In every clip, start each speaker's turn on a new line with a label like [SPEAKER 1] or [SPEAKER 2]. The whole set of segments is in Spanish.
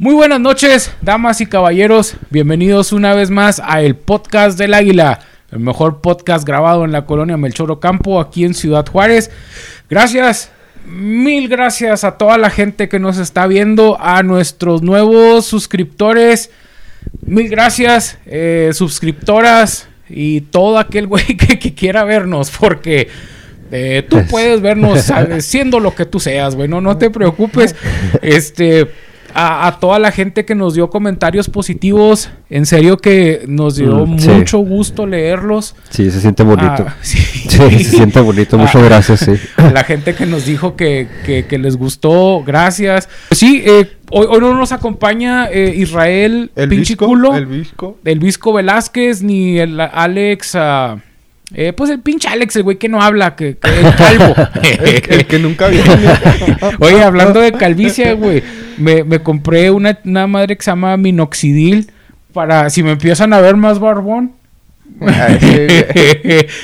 [SPEAKER 1] Muy buenas noches, damas y caballeros. Bienvenidos una vez más a el podcast del Águila, el mejor podcast grabado en la colonia Melchoro Campo, aquí en Ciudad Juárez. Gracias, mil gracias a toda la gente que nos está viendo, a nuestros nuevos suscriptores. Mil gracias, eh, suscriptoras y todo aquel güey que, que quiera vernos, porque eh, tú puedes vernos ¿sabes? siendo lo que tú seas, güey. No, no te preocupes. Este. A, a toda la gente que nos dio comentarios positivos, en serio que nos dio
[SPEAKER 2] Mm, sí.
[SPEAKER 1] mucho gusto leerlos.
[SPEAKER 2] Sí, se siente bonito.
[SPEAKER 1] Ah, sí.
[SPEAKER 2] Sí, se siente bonito. Muchas
[SPEAKER 1] Ah.
[SPEAKER 2] gracias, sí.
[SPEAKER 1] A la gente que nos dijo que, que- que les gustó, gracias. Sí, eh, hoy, hoy no nos acompaña eh, Israel
[SPEAKER 3] El
[SPEAKER 1] pinche
[SPEAKER 3] Visco,
[SPEAKER 1] culo,
[SPEAKER 3] el
[SPEAKER 1] el,
[SPEAKER 3] Visco.
[SPEAKER 1] Visco Velázquez, ni el Alex. ah, eh, pues el pinche Alex, el güey que no habla, que, que el calvo.
[SPEAKER 3] El, el que nunca viene.
[SPEAKER 1] Oye, hablando de calvicie, güey, me, me compré una, una madre que se llama minoxidil para si me empiezan a ver más barbón.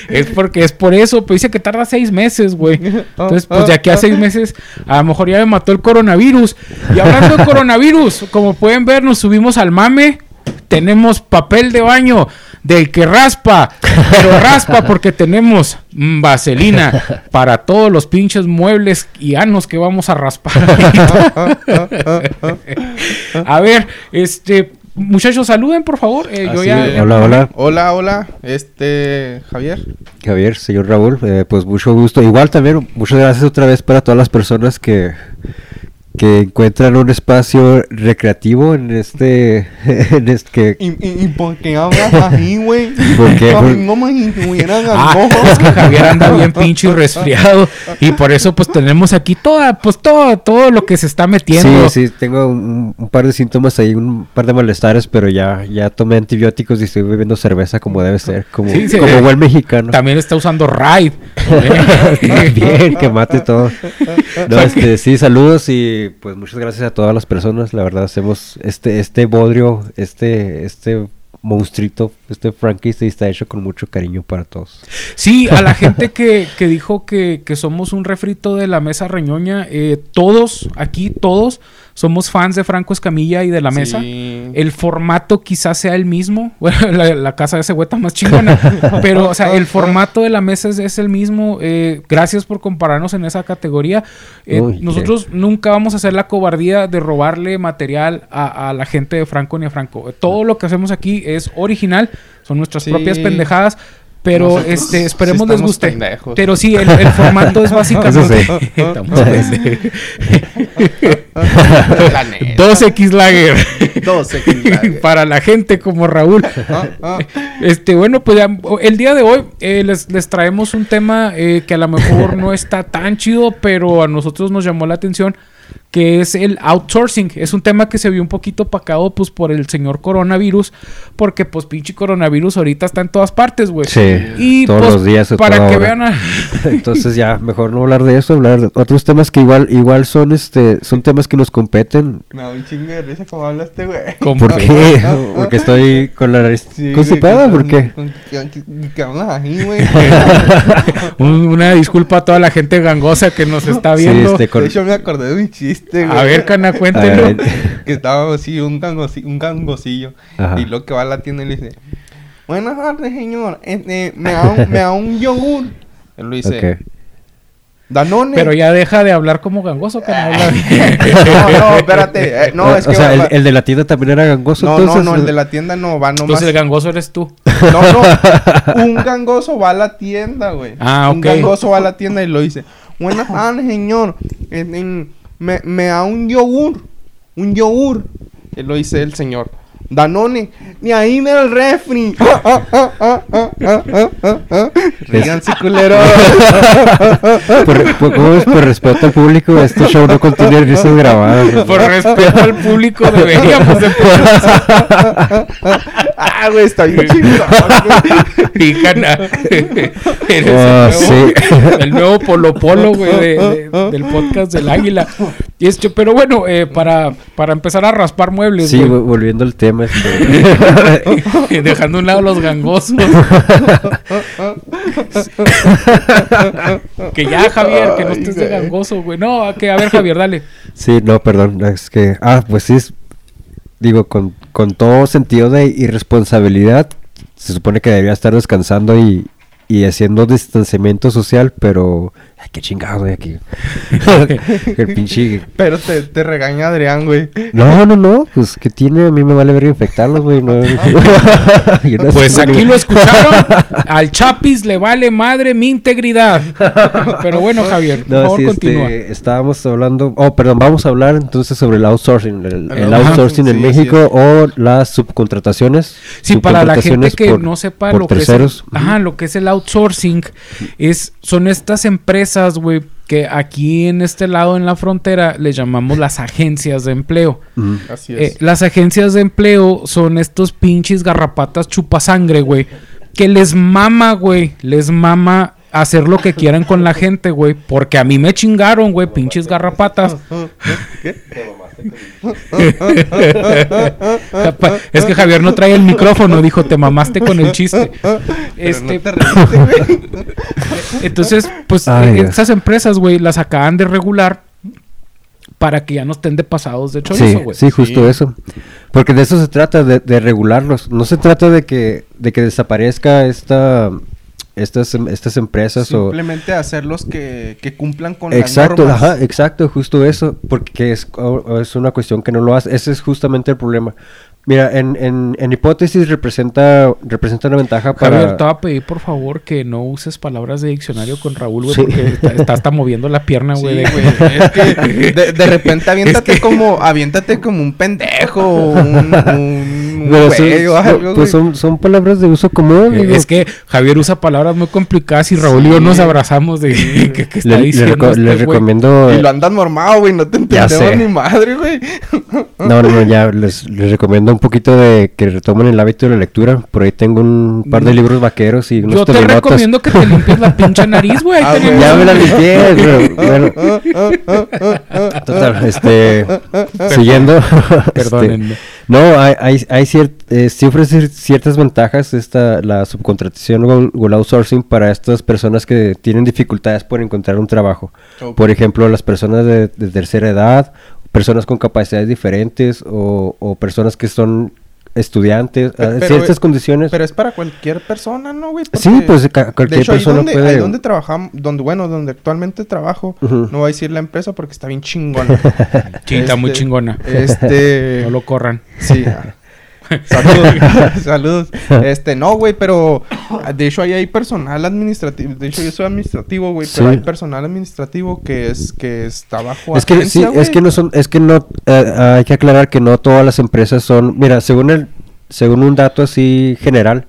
[SPEAKER 1] Es porque es por eso, pues dice que tarda seis meses, güey. Entonces, pues de aquí a seis meses, a lo mejor ya me mató el coronavirus. Y hablando de coronavirus, como pueden ver, nos subimos al mame. Tenemos papel de baño del que raspa, pero raspa porque tenemos mm, vaselina para todos los pinches muebles y anos que vamos a raspar. a ver, este, muchachos, saluden por favor. Eh, yo
[SPEAKER 3] Así
[SPEAKER 1] ya,
[SPEAKER 3] es.
[SPEAKER 1] ya-
[SPEAKER 2] Hola, hola.
[SPEAKER 3] Hola, hola. Este, Javier.
[SPEAKER 2] Javier, señor Raúl, eh, pues mucho gusto. Igual también, muchas gracias otra vez para todas las personas que, que encuentran un espacio recreativo en este... en este que,
[SPEAKER 3] ¿Y, y, y por qué hablas así, güey?
[SPEAKER 2] ¿Por qué?
[SPEAKER 3] Ay, No me estuvieran
[SPEAKER 1] Ah, es que Javier anda bien pinche y resfriado. Y por eso, pues, tenemos aquí toda, pues, todo, todo lo que se está metiendo.
[SPEAKER 2] Sí, sí, tengo un, un par de síntomas ahí, un par de malestares, pero ya, ya tomé antibióticos y estoy bebiendo cerveza como debe ser, como,
[SPEAKER 1] Sí, sí,
[SPEAKER 2] como
[SPEAKER 1] eh,
[SPEAKER 2] buen mexicano.
[SPEAKER 1] También está usando Raid.
[SPEAKER 2] Bien, que mate todo. No, este, sí, saludos y pues muchas gracias a todas las personas. La verdad, hacemos este, este bodrio, este, este monstruito, este Frankenstein está hecho con mucho cariño para todos.
[SPEAKER 1] Sí, a la gente que, que dijo que, que somos un refrito de la mesa reñoña, eh, todos, aquí todos, somos fans de Franco Escamilla y de la mesa.
[SPEAKER 3] Sí.
[SPEAKER 1] El formato quizás sea el mismo. Bueno, la, la casa de ese güey está más chingona. pero, o sea, el formato de la mesa es, es el mismo. Eh, gracias por compararnos en esa categoría. Eh,
[SPEAKER 2] Uy,
[SPEAKER 1] nosotros nunca vamos a hacer la cobardía de robarle material a, a la gente de Franco ni a Franco. Todo lo que hacemos aquí es original. Son nuestras
[SPEAKER 3] Sí.
[SPEAKER 1] propias pendejadas. Pero
[SPEAKER 3] Nosotros
[SPEAKER 1] este, esperemos
[SPEAKER 3] sí
[SPEAKER 1] les guste.
[SPEAKER 3] pendejos.
[SPEAKER 1] Pero sí, el, el formato es básicamente.
[SPEAKER 2] Eso sí.
[SPEAKER 1] Estamos pendejos.
[SPEAKER 3] La neta.
[SPEAKER 1] 2X Lager.
[SPEAKER 3] 12 kilos.
[SPEAKER 1] Para la gente como Raúl.
[SPEAKER 3] Ah, ah.
[SPEAKER 1] Este, bueno, pues ya, el día de hoy eh, les, les traemos un tema eh, que a lo mejor no está tan chido, pero a nosotros nos llamó la atención, que es el outsourcing. Es un tema que se vio un poquito pacado pues por el señor coronavirus, porque pues pinche coronavirus ahorita está en todas partes, güey.
[SPEAKER 2] Sí,
[SPEAKER 1] Y
[SPEAKER 2] todos
[SPEAKER 1] pues,
[SPEAKER 2] los días.
[SPEAKER 1] para que
[SPEAKER 2] hora.
[SPEAKER 1] vean a-
[SPEAKER 2] Entonces ya, mejor no hablar de eso, hablar de otros temas que igual, igual son, este, son temas que nos competen.
[SPEAKER 3] Me da un chingo de risa como hablaste, güey.
[SPEAKER 2] ¿Por qué? Porque estoy con la nariz
[SPEAKER 3] Sí,
[SPEAKER 2] constipada, ¿por qué?
[SPEAKER 3] con- güey.
[SPEAKER 1] Una disculpa a toda la gente gangosa que nos está
[SPEAKER 2] Sí,
[SPEAKER 1] viendo.
[SPEAKER 2] este, con-
[SPEAKER 3] De hecho, me acordé de chiste, güey.
[SPEAKER 1] A ver, Cana,
[SPEAKER 2] ver,
[SPEAKER 3] que estaba así un, gangosi- un gangosillo
[SPEAKER 2] Ajá.
[SPEAKER 3] y lo que va a la tienda y le dice buenas tardes señor este, me, da un, me da un yogur él lo dice. Danone
[SPEAKER 1] Pero ya deja de hablar como gangoso, Cana. habla-
[SPEAKER 3] no no espérate eh, no es
[SPEAKER 2] o
[SPEAKER 3] que
[SPEAKER 2] sea,
[SPEAKER 3] va-
[SPEAKER 2] el, de la tienda también era gangoso,
[SPEAKER 3] no
[SPEAKER 2] entonces.
[SPEAKER 3] no no el de la tienda no va nomás
[SPEAKER 1] Entonces el gangoso eres tú.
[SPEAKER 3] no no un gangoso va a la tienda güey
[SPEAKER 1] Ah,
[SPEAKER 3] un
[SPEAKER 1] ok.
[SPEAKER 3] gangoso va a la tienda y lo dice buenas tardes señor este, me, me da un yogur un yogur lo dice el señor Danone, ni ahí del refri. Ríganse, culero.
[SPEAKER 2] Por, por- respeto al público, este show no contiene risas grabadas.
[SPEAKER 1] Por respeto al público deberíamos de
[SPEAKER 3] ah, güey, está bien
[SPEAKER 1] Cana. Eres
[SPEAKER 2] Ah,
[SPEAKER 1] el, nuevo,
[SPEAKER 2] sí.
[SPEAKER 1] el nuevo Polo Polo, güey, de- de- del podcast del Águila. Y este, pero bueno, eh, para, para empezar a raspar muebles,
[SPEAKER 2] Sí,
[SPEAKER 1] güey,
[SPEAKER 2] volviendo al tema. Este,
[SPEAKER 1] dejando a un lado los gangosos. que ya, Javier, que no estés de gangoso, güey. No, que a ver, Javier, dale.
[SPEAKER 2] sí, no, perdón. Es que. Ah, pues sí. es- digo, con, con todo sentido de irresponsabilidad, se supone que debería estar descansando y, y haciendo distanciamiento social, pero... Ay, qué chingado, güey, aquí. el pinche...
[SPEAKER 3] Pero te, te regaña Adrián, güey.
[SPEAKER 2] No, no, no, pues que tiene, a mí me vale ver infectarlos, güey. No, Yo no
[SPEAKER 1] Pues aquí
[SPEAKER 2] güey.
[SPEAKER 1] lo escucharon. Al Chapis le vale madre mi integridad. Pero bueno, Javier, por
[SPEAKER 2] No,
[SPEAKER 1] favor,
[SPEAKER 2] sí,
[SPEAKER 1] continúa.
[SPEAKER 2] este, estábamos hablando, oh, perdón, vamos a hablar entonces sobre el outsourcing, el,
[SPEAKER 3] outsourcing,
[SPEAKER 2] en
[SPEAKER 3] sí,
[SPEAKER 2] México o las subcontrataciones.
[SPEAKER 1] Sí, para la gente que
[SPEAKER 2] por-
[SPEAKER 1] no sepa
[SPEAKER 2] por
[SPEAKER 1] lo que es, el, ajá, lo que es el outsourcing, es, son estas empresas, güey, que aquí en este lado en la frontera le llamamos las agencias de empleo.
[SPEAKER 3] Así
[SPEAKER 1] Eh, las agencias de empleo son estos pinches garrapatas chupasangre, güey, que les mama, güey, les mama hacer lo que quieran con la gente, güey, porque a mí me chingaron, güey, pinches garrapatas. Pa- es que Javier no trae el micrófono, dijo, te mamaste con el chiste. Este,
[SPEAKER 3] no reíste,
[SPEAKER 1] entonces, pues
[SPEAKER 2] Ay, Dios.
[SPEAKER 1] estas empresas, güey, las acaban de regular para que ya no estén de pasados de chorizo,
[SPEAKER 2] Sí,
[SPEAKER 1] güey.
[SPEAKER 2] sí, justo
[SPEAKER 3] Sí.
[SPEAKER 2] eso. Porque de eso se trata, de, de regularlos. No se trata de que, de que desaparezca esta, estas, em- estas empresas o...
[SPEAKER 3] Simplemente hacerlos que, que cumplan con
[SPEAKER 2] Exacto,
[SPEAKER 3] las normas.
[SPEAKER 2] ajá, exacto, justo eso, porque es, es una cuestión que no lo hace, ese es justamente el problema. Mira, en, en, en hipótesis representa, representa una ventaja para...
[SPEAKER 1] Javier, te voy a pedir por favor que no uses palabras de diccionario con Raúl, güey,
[SPEAKER 2] Sí.
[SPEAKER 1] porque está, está hasta moviendo la pierna,
[SPEAKER 3] Sí,
[SPEAKER 1] güey. de-
[SPEAKER 3] güey. Es que de, de repente aviéntate como aviéntate como un pendejo, un, un
[SPEAKER 2] Pero son-
[SPEAKER 3] güey o algo,
[SPEAKER 2] pues
[SPEAKER 3] güey.
[SPEAKER 2] son, son palabras de uso común.
[SPEAKER 1] Eh. Es que Javier usa palabras muy complicadas y Raúl y yo nos abrazamos de que, que está
[SPEAKER 2] le, le
[SPEAKER 1] diciendo
[SPEAKER 2] reco-
[SPEAKER 1] este
[SPEAKER 2] le
[SPEAKER 1] güey.
[SPEAKER 2] recomiendo...
[SPEAKER 3] Y lo andas normado, güey, no te entendemos ni madre, güey.
[SPEAKER 2] No, no, no, ya les, les recomiendo un poquito de que retomen el hábito de la lectura. Por ahí tengo un par de
[SPEAKER 1] Mm.
[SPEAKER 2] libros vaqueros y unos
[SPEAKER 1] Yo te
[SPEAKER 2] telenotas.
[SPEAKER 1] recomiendo que te limpies la pinche nariz, güey.
[SPEAKER 3] Ah,
[SPEAKER 2] Ya me la limpié, pero bueno. Total, este, siguiendo. este,
[SPEAKER 1] Perdónenme.
[SPEAKER 2] No, hay, hay, hay cier- eh, sí ofrece ciertas ventajas esta, la subcontratación o, o el outsourcing para estas personas que tienen dificultades por encontrar un trabajo. Por ejemplo, las personas de, de tercera edad, personas con capacidades diferentes o, o personas que son estudiantes, ah,
[SPEAKER 3] pero,
[SPEAKER 2] ciertas
[SPEAKER 3] eh,
[SPEAKER 2] condiciones.
[SPEAKER 3] Pero es para cualquier persona, ¿no, güey?
[SPEAKER 2] Sí,
[SPEAKER 3] Porque,
[SPEAKER 2] pues, ca- cualquier
[SPEAKER 3] de hecho,
[SPEAKER 2] persona
[SPEAKER 3] ahí donde,
[SPEAKER 2] puede-
[SPEAKER 3] Ahí donde trabajamos, donde, bueno, donde actualmente trabajo, no voy a decir la empresa porque está bien chingona.
[SPEAKER 1] Sí, está muy
[SPEAKER 3] Este,
[SPEAKER 1] chingona.
[SPEAKER 3] Este...
[SPEAKER 1] No lo corran.
[SPEAKER 3] Sí. Saludos, saludos. Este, no, güey, pero de hecho ahí hay personal administrativo. De hecho, yo soy administrativo, güey, pero hay personal administrativo que es que está bajo
[SPEAKER 2] Es que sí, es que no son, es que no, eh, hay que aclarar que no todas las empresas son, mira, según el, según un dato así general,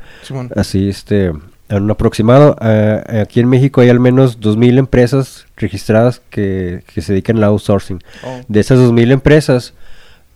[SPEAKER 2] así este, en un aproximado, eh, aquí en México hay al menos 2.000 empresas registradas que, que se dedican al outsourcing.
[SPEAKER 3] Oh.
[SPEAKER 2] De esas 2.000 empresas,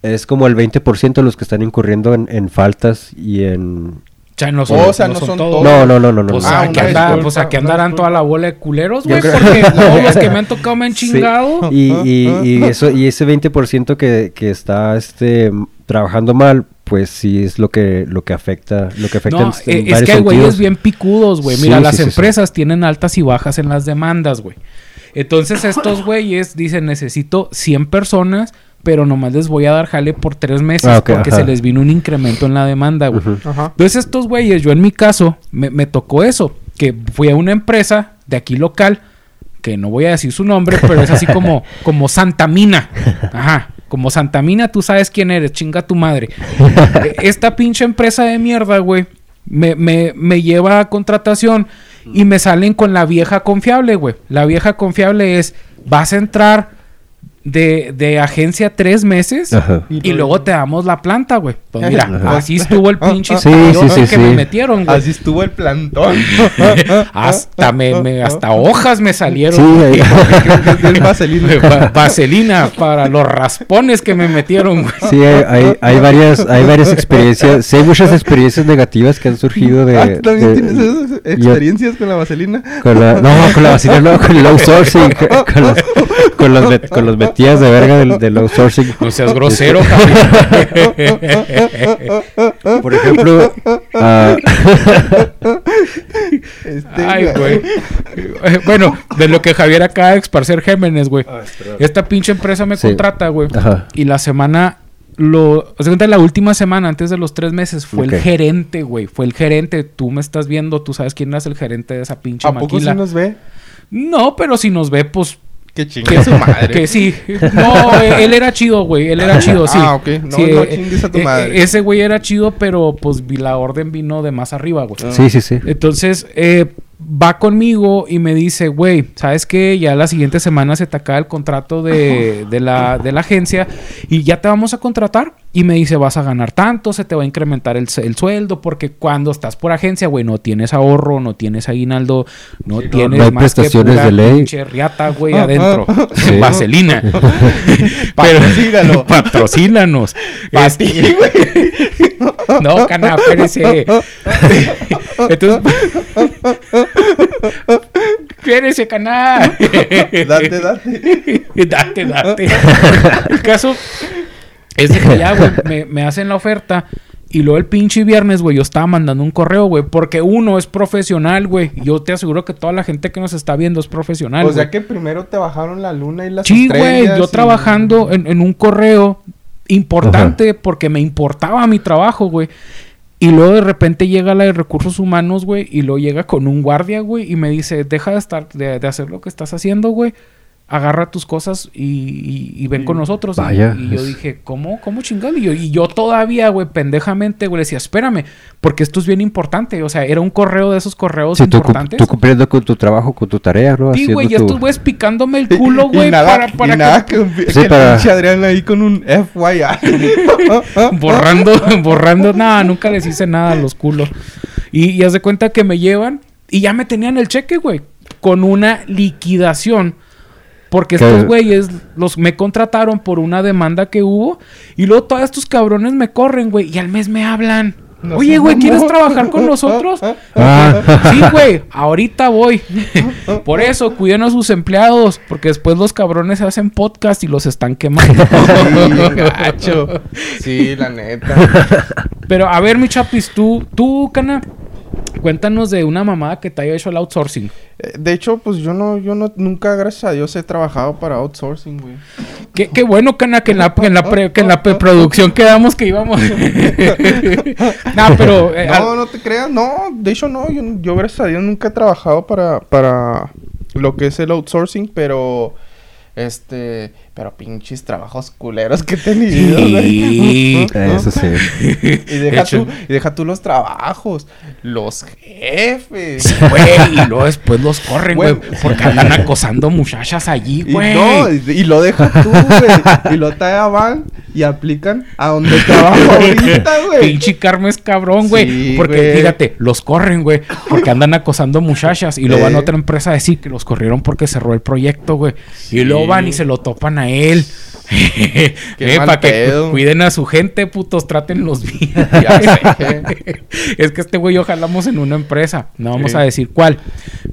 [SPEAKER 2] es como el 20% los que están incurriendo en, en faltas y en...
[SPEAKER 1] O sea, no
[SPEAKER 3] o sea, no son todos.
[SPEAKER 2] No, no, no, no, no.
[SPEAKER 1] Pues,
[SPEAKER 2] no.
[SPEAKER 3] Ah, una
[SPEAKER 1] anda-
[SPEAKER 3] disculpa,
[SPEAKER 1] pues aquí
[SPEAKER 3] una
[SPEAKER 1] andarán
[SPEAKER 3] disculpa.
[SPEAKER 1] toda la bola de culeros, güey,
[SPEAKER 2] creo-
[SPEAKER 1] porque todos los que me han tocado me han
[SPEAKER 2] Sí,
[SPEAKER 1] chingado.
[SPEAKER 2] Y, y, y eso, y ese 20% que, que está este, trabajando mal, pues sí es lo que, lo que afecta, lo que afecta
[SPEAKER 1] No,
[SPEAKER 2] en, en
[SPEAKER 1] eh, es
[SPEAKER 2] varios
[SPEAKER 1] que hay güeyes bien picudos, güey. Mira,
[SPEAKER 2] Sí,
[SPEAKER 1] las
[SPEAKER 2] sí, sí, sí.
[SPEAKER 1] empresas tienen altas y bajas en las demandas, güey. Entonces estos güeyes dicen, necesito 100 personas, pero nomás les voy a dar jale por tres meses
[SPEAKER 2] Ah,
[SPEAKER 1] porque
[SPEAKER 2] ajá.
[SPEAKER 1] se les vino un incremento en la demanda, güey. Entonces estos güeyes, yo en mi caso, me, me tocó eso, que fui a una empresa de aquí local, que no voy a decir su nombre, pero es así como, como Santa Mina. Ajá. Como Santa Mina, tú sabes quién eres, chinga tu madre. Esta pinche empresa de mierda, güey, me, me, me lleva a contratación y me salen con la vieja confiable, güey. La vieja confiable es, vas a entrar de, de agencia tres meses
[SPEAKER 2] Ajá.
[SPEAKER 1] y luego te damos la planta, güey. Pues mira,
[SPEAKER 2] Ajá.
[SPEAKER 1] así estuvo el pinche
[SPEAKER 2] Sí,
[SPEAKER 1] estallote
[SPEAKER 2] sí, sí,
[SPEAKER 1] que
[SPEAKER 2] sí.
[SPEAKER 1] me metieron, güey.
[SPEAKER 3] Así estuvo el plantón.
[SPEAKER 1] hasta me, me- hasta hojas me salieron.
[SPEAKER 2] Sí,
[SPEAKER 1] güey.
[SPEAKER 2] ahí-
[SPEAKER 3] vaselina.
[SPEAKER 1] Va- Vaselina para los raspones que me metieron, güey.
[SPEAKER 2] sí, hay, hay, hay varias, hay varias experiencias, sí hay muchas experiencias negativas que han surgido de...
[SPEAKER 3] Ah, ¿tú también
[SPEAKER 2] de-
[SPEAKER 3] tienes esas experiencias con la vaselina?
[SPEAKER 2] Con la, no, con la vacina, no, con el outsourcing, con con met- con las metidas de verga del, del outsourcing.
[SPEAKER 1] No seas grosero, Javier.
[SPEAKER 2] Por ejemplo, ah,
[SPEAKER 3] Este,
[SPEAKER 1] Ay, güey. Bueno, de lo que Javier acaba de esparcer Gémenes, güey. Esta pinche empresa me
[SPEAKER 2] Sí.
[SPEAKER 1] contrata, güey. Y la semana lo, de cuenta, la última semana, antes de los tres meses, fue el gerente, güey. Fue el gerente. Tú me estás viendo, tú sabes quién es el gerente de esa pinche
[SPEAKER 3] ¿A poco
[SPEAKER 1] maquila.
[SPEAKER 3] sí nos ve?
[SPEAKER 1] No, pero si nos ve, pues
[SPEAKER 3] Que chingue su madre.
[SPEAKER 1] que sí. No, eh, él era chido, güey. Él era chido, sí.
[SPEAKER 3] Ah, ok. No,
[SPEAKER 1] Sí,
[SPEAKER 3] no
[SPEAKER 1] eh,
[SPEAKER 3] chingues a tu
[SPEAKER 1] eh,
[SPEAKER 3] madre.
[SPEAKER 1] Ese güey era chido, pero pues vi- la orden vino de más arriba, güey.
[SPEAKER 3] Ah.
[SPEAKER 2] Sí, sí, sí.
[SPEAKER 1] Entonces, eh, va conmigo y me dice, güey, ¿sabes qué? Ya la siguiente semana se te acaba el contrato de, de la, de la agencia y ya te vamos a contratar. Y me dice, vas a ganar tanto, se te va a incrementar el, el sueldo, porque cuando estás por agencia, güey, no tienes ahorro, no tienes aguinaldo, no
[SPEAKER 2] Sí,
[SPEAKER 1] tienes
[SPEAKER 2] no hay
[SPEAKER 1] más
[SPEAKER 2] prestaciones de ley.
[SPEAKER 1] riata, güey, adentro.
[SPEAKER 2] Sí.
[SPEAKER 1] Vaselina.
[SPEAKER 3] Patrocígalo.
[SPEAKER 1] Patrocínanos.
[SPEAKER 3] Pa'
[SPEAKER 1] Este- no, cana, espérese. Entonces. espérese, cana.
[SPEAKER 3] Date, date.
[SPEAKER 1] date, date. El caso es de que ya, güey, me, me hacen la oferta. Y luego el pinche viernes, güey, yo estaba mandando un correo, güey. Porque uno es profesional, güey. Yo te aseguro que toda la gente que nos está viendo es profesional.
[SPEAKER 3] O sea
[SPEAKER 1] güey.
[SPEAKER 3] que primero te bajaron la luna y las
[SPEAKER 1] Sí, güey,
[SPEAKER 3] estrellas
[SPEAKER 1] yo
[SPEAKER 3] y-
[SPEAKER 1] trabajando en, en un correo importante porque me importaba mi trabajo, güey. Y luego de repente llega la de recursos humanos, güey, y luego llega con un guardia, güey, y me dice, deja de estar, de, de hacer lo que estás haciendo, güey. Agarra tus cosas y, y- y ven
[SPEAKER 3] Y-
[SPEAKER 1] con nosotros. Y-
[SPEAKER 2] Vaya,
[SPEAKER 1] y, yo dije, ¿cómo? ¿Cómo chingado? Y yo, y yo todavía, güey, pendejamente, güey, le decía, espérame, porque esto es bien importante. O sea, era un correo de esos correos
[SPEAKER 2] Sí,
[SPEAKER 1] importantes.
[SPEAKER 2] tú cumpliendo con tu trabajo, con tu tarea, ¿no?
[SPEAKER 1] Sí, güey, y
[SPEAKER 2] Haciendo tu-
[SPEAKER 1] estos güeyes picándome el culo, güey, para, para
[SPEAKER 3] y nada que, que
[SPEAKER 2] Sí,
[SPEAKER 3] el
[SPEAKER 2] para-
[SPEAKER 3] pinche Adrián ahí con un FYI.
[SPEAKER 1] borrando, borrando, nada, nunca les hice nada a los culos. Y, y haz de cuenta que me llevan y ya me tenían el cheque, güey, con una liquidación. Porque
[SPEAKER 2] ¿Qué?
[SPEAKER 1] estos güeyes los me contrataron por una demanda que hubo y luego todos estos cabrones me corren, güey, y al mes me hablan.
[SPEAKER 3] No
[SPEAKER 1] Oye, güey, ¿quieres trabajar con nosotros?
[SPEAKER 2] Ah.
[SPEAKER 1] Sí, güey, ahorita voy. Por eso, cuiden a sus empleados, porque después los cabrones hacen podcast y los están quemando.
[SPEAKER 3] Sí, gacho. Sí, la neta.
[SPEAKER 1] Pero a ver, mi chapis, tú, tú, Cana, cuéntanos de una mamada que te haya hecho el outsourcing.
[SPEAKER 3] Eh, De hecho, pues yo no, yo no, nunca, gracias a Dios, he trabajado para outsourcing, güey.
[SPEAKER 1] Qué, qué bueno, Cana, que en la, en la, pre- que en la preproducción quedamos que íbamos. no, pero. eh,
[SPEAKER 3] No, no te creas, no, de hecho no, yo, yo gracias a Dios nunca he trabajado para, para lo que es el outsourcing, pero este, pero pinches trabajos culeros que he tenido,
[SPEAKER 1] Sí.
[SPEAKER 2] Eso sí.
[SPEAKER 3] Y deja, tú, y deja tú los trabajos, los jefes.
[SPEAKER 1] Güey, y luego después los corren, güey, porque andan acosando muchachas allí,
[SPEAKER 3] Y,
[SPEAKER 1] güey.
[SPEAKER 3] no, y, y lo deja tú, güey. Y lo todavía van y aplican a donde trabajo ahorita, güey.
[SPEAKER 1] Pinche Carmen es cabrón, güey.
[SPEAKER 3] Sí,
[SPEAKER 1] porque fíjate, los corren, güey. Porque andan acosando muchachas. Y luego van
[SPEAKER 3] Eh.
[SPEAKER 1] a otra empresa a decir que los corrieron porque cerró el proyecto, güey. Y luego van y se lo topan a
[SPEAKER 3] Qué
[SPEAKER 1] Eh, para que
[SPEAKER 3] pedo.
[SPEAKER 1] cuiden a su gente, putos, trátenlos bien. Es que este güey yo jalamos en una empresa. No vamos
[SPEAKER 3] Sí.
[SPEAKER 1] a decir cuál.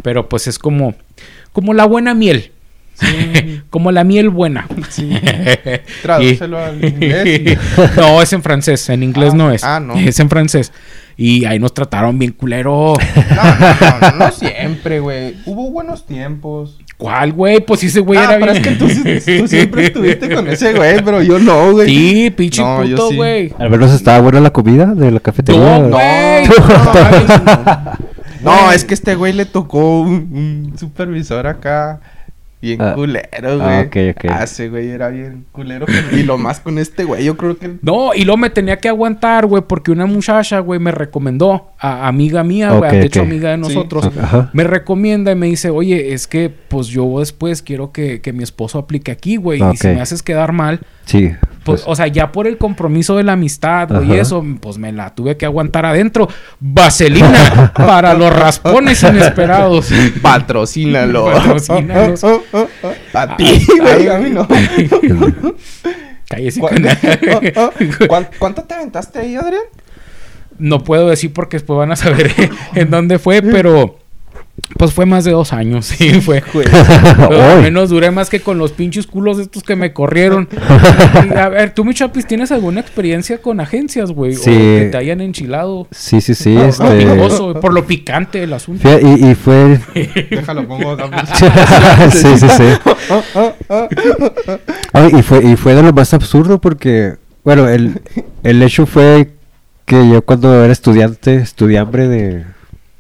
[SPEAKER 1] Pero pues es como, como la buena miel. como la miel buena.
[SPEAKER 3] Sí. Tradúcelo al inglés.
[SPEAKER 1] no, es en francés. En inglés
[SPEAKER 3] Ah,
[SPEAKER 1] no es.
[SPEAKER 3] ah, no.
[SPEAKER 1] Es en francés. Y ahí nos trataron bien culero.
[SPEAKER 3] No, no, no, no siempre, güey. Hubo buenos tiempos.
[SPEAKER 1] ¿Cuál, güey? Pues sí, ese güey
[SPEAKER 3] ah,
[SPEAKER 1] era
[SPEAKER 3] pero
[SPEAKER 1] bien.
[SPEAKER 3] es que tú, siempre estuviste con ese güey, pero yo no, güey.
[SPEAKER 1] Sí, pinche
[SPEAKER 3] No,
[SPEAKER 1] puto,
[SPEAKER 3] sí.
[SPEAKER 1] güey.
[SPEAKER 2] Al menos estaba buena la comida de la cafetería.
[SPEAKER 1] No,
[SPEAKER 3] No,
[SPEAKER 1] güey.
[SPEAKER 3] no, no, es que este güey le tocó un, un supervisor acá. Bien
[SPEAKER 2] Ah.
[SPEAKER 3] culero, güey.
[SPEAKER 2] Ah, ok, ok.
[SPEAKER 3] Ah, güey era bien culero. y lo más con este güey, yo creo que...
[SPEAKER 1] No, y luego me tenía que aguantar, güey, porque una muchacha, güey, me recomendó, a amiga mía, güey,
[SPEAKER 2] Ok,
[SPEAKER 1] de hecho amiga de nosotros,
[SPEAKER 2] Ajá.
[SPEAKER 1] me recomienda y me dice, oye, es que pues yo después quiero que, que mi esposo aplique aquí, güey, y si me haces quedar mal,
[SPEAKER 2] Sí.
[SPEAKER 1] Pues,
[SPEAKER 2] Pues,
[SPEAKER 1] o sea, ya por el compromiso de la amistad, güey, y eso, pues me la tuve que aguantar adentro. Vaselina para los raspones inesperados.
[SPEAKER 3] Patrocínalo.
[SPEAKER 1] Patrocínalos.
[SPEAKER 3] a ti, güey, a mí no.
[SPEAKER 1] Cállese
[SPEAKER 3] ¿Cu-
[SPEAKER 1] con
[SPEAKER 3] ¿Cuán- ¿Cuánto te aventaste ahí, Adrián?
[SPEAKER 1] No puedo decir porque después van a saber en dónde fue, pero pues fue más de dos años, sí, fue. Pero al menos duré más que con los pinches culos estos que me corrieron. Y, a ver, tú, mi chapis, ¿tienes alguna experiencia con agencias, güey?
[SPEAKER 2] Sí.
[SPEAKER 1] O que te hayan enchilado.
[SPEAKER 2] sí, sí, sí.
[SPEAKER 1] Por lo
[SPEAKER 2] Este...
[SPEAKER 1] picoso, por lo picante del asunto.
[SPEAKER 2] Fue- y, y fue...
[SPEAKER 3] Déjalo, pongo acá.
[SPEAKER 2] sí, sí, sí. Ay, y fue y fue de lo más absurdo porque Bueno, el, el hecho fue que yo cuando era estudiante, estudiambre de,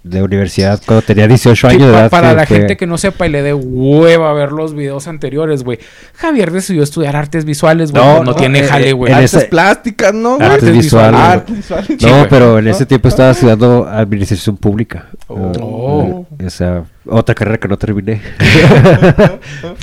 [SPEAKER 2] de universidad, cuando tenía 18
[SPEAKER 1] Sí,
[SPEAKER 2] años de edad.
[SPEAKER 1] para la
[SPEAKER 2] fue-
[SPEAKER 1] gente que no sepa y le dé hueva ver los videos anteriores, güey. Javier decidió estudiar artes visuales, güey.
[SPEAKER 2] No,
[SPEAKER 1] No,
[SPEAKER 2] no,
[SPEAKER 1] tiene
[SPEAKER 2] eh,
[SPEAKER 1] jale,
[SPEAKER 2] eh,
[SPEAKER 1] güey.
[SPEAKER 2] en
[SPEAKER 3] Artes
[SPEAKER 2] ese-
[SPEAKER 3] plásticas, ¿no?
[SPEAKER 2] Artes
[SPEAKER 1] Artes
[SPEAKER 2] visuales.
[SPEAKER 1] visuales.
[SPEAKER 3] Artes visuales.
[SPEAKER 1] Sí,
[SPEAKER 2] No, pero en ese tiempo estaba estudiando administración pública.
[SPEAKER 1] Oh.
[SPEAKER 2] Eh, Esa otra carrera que no terminé.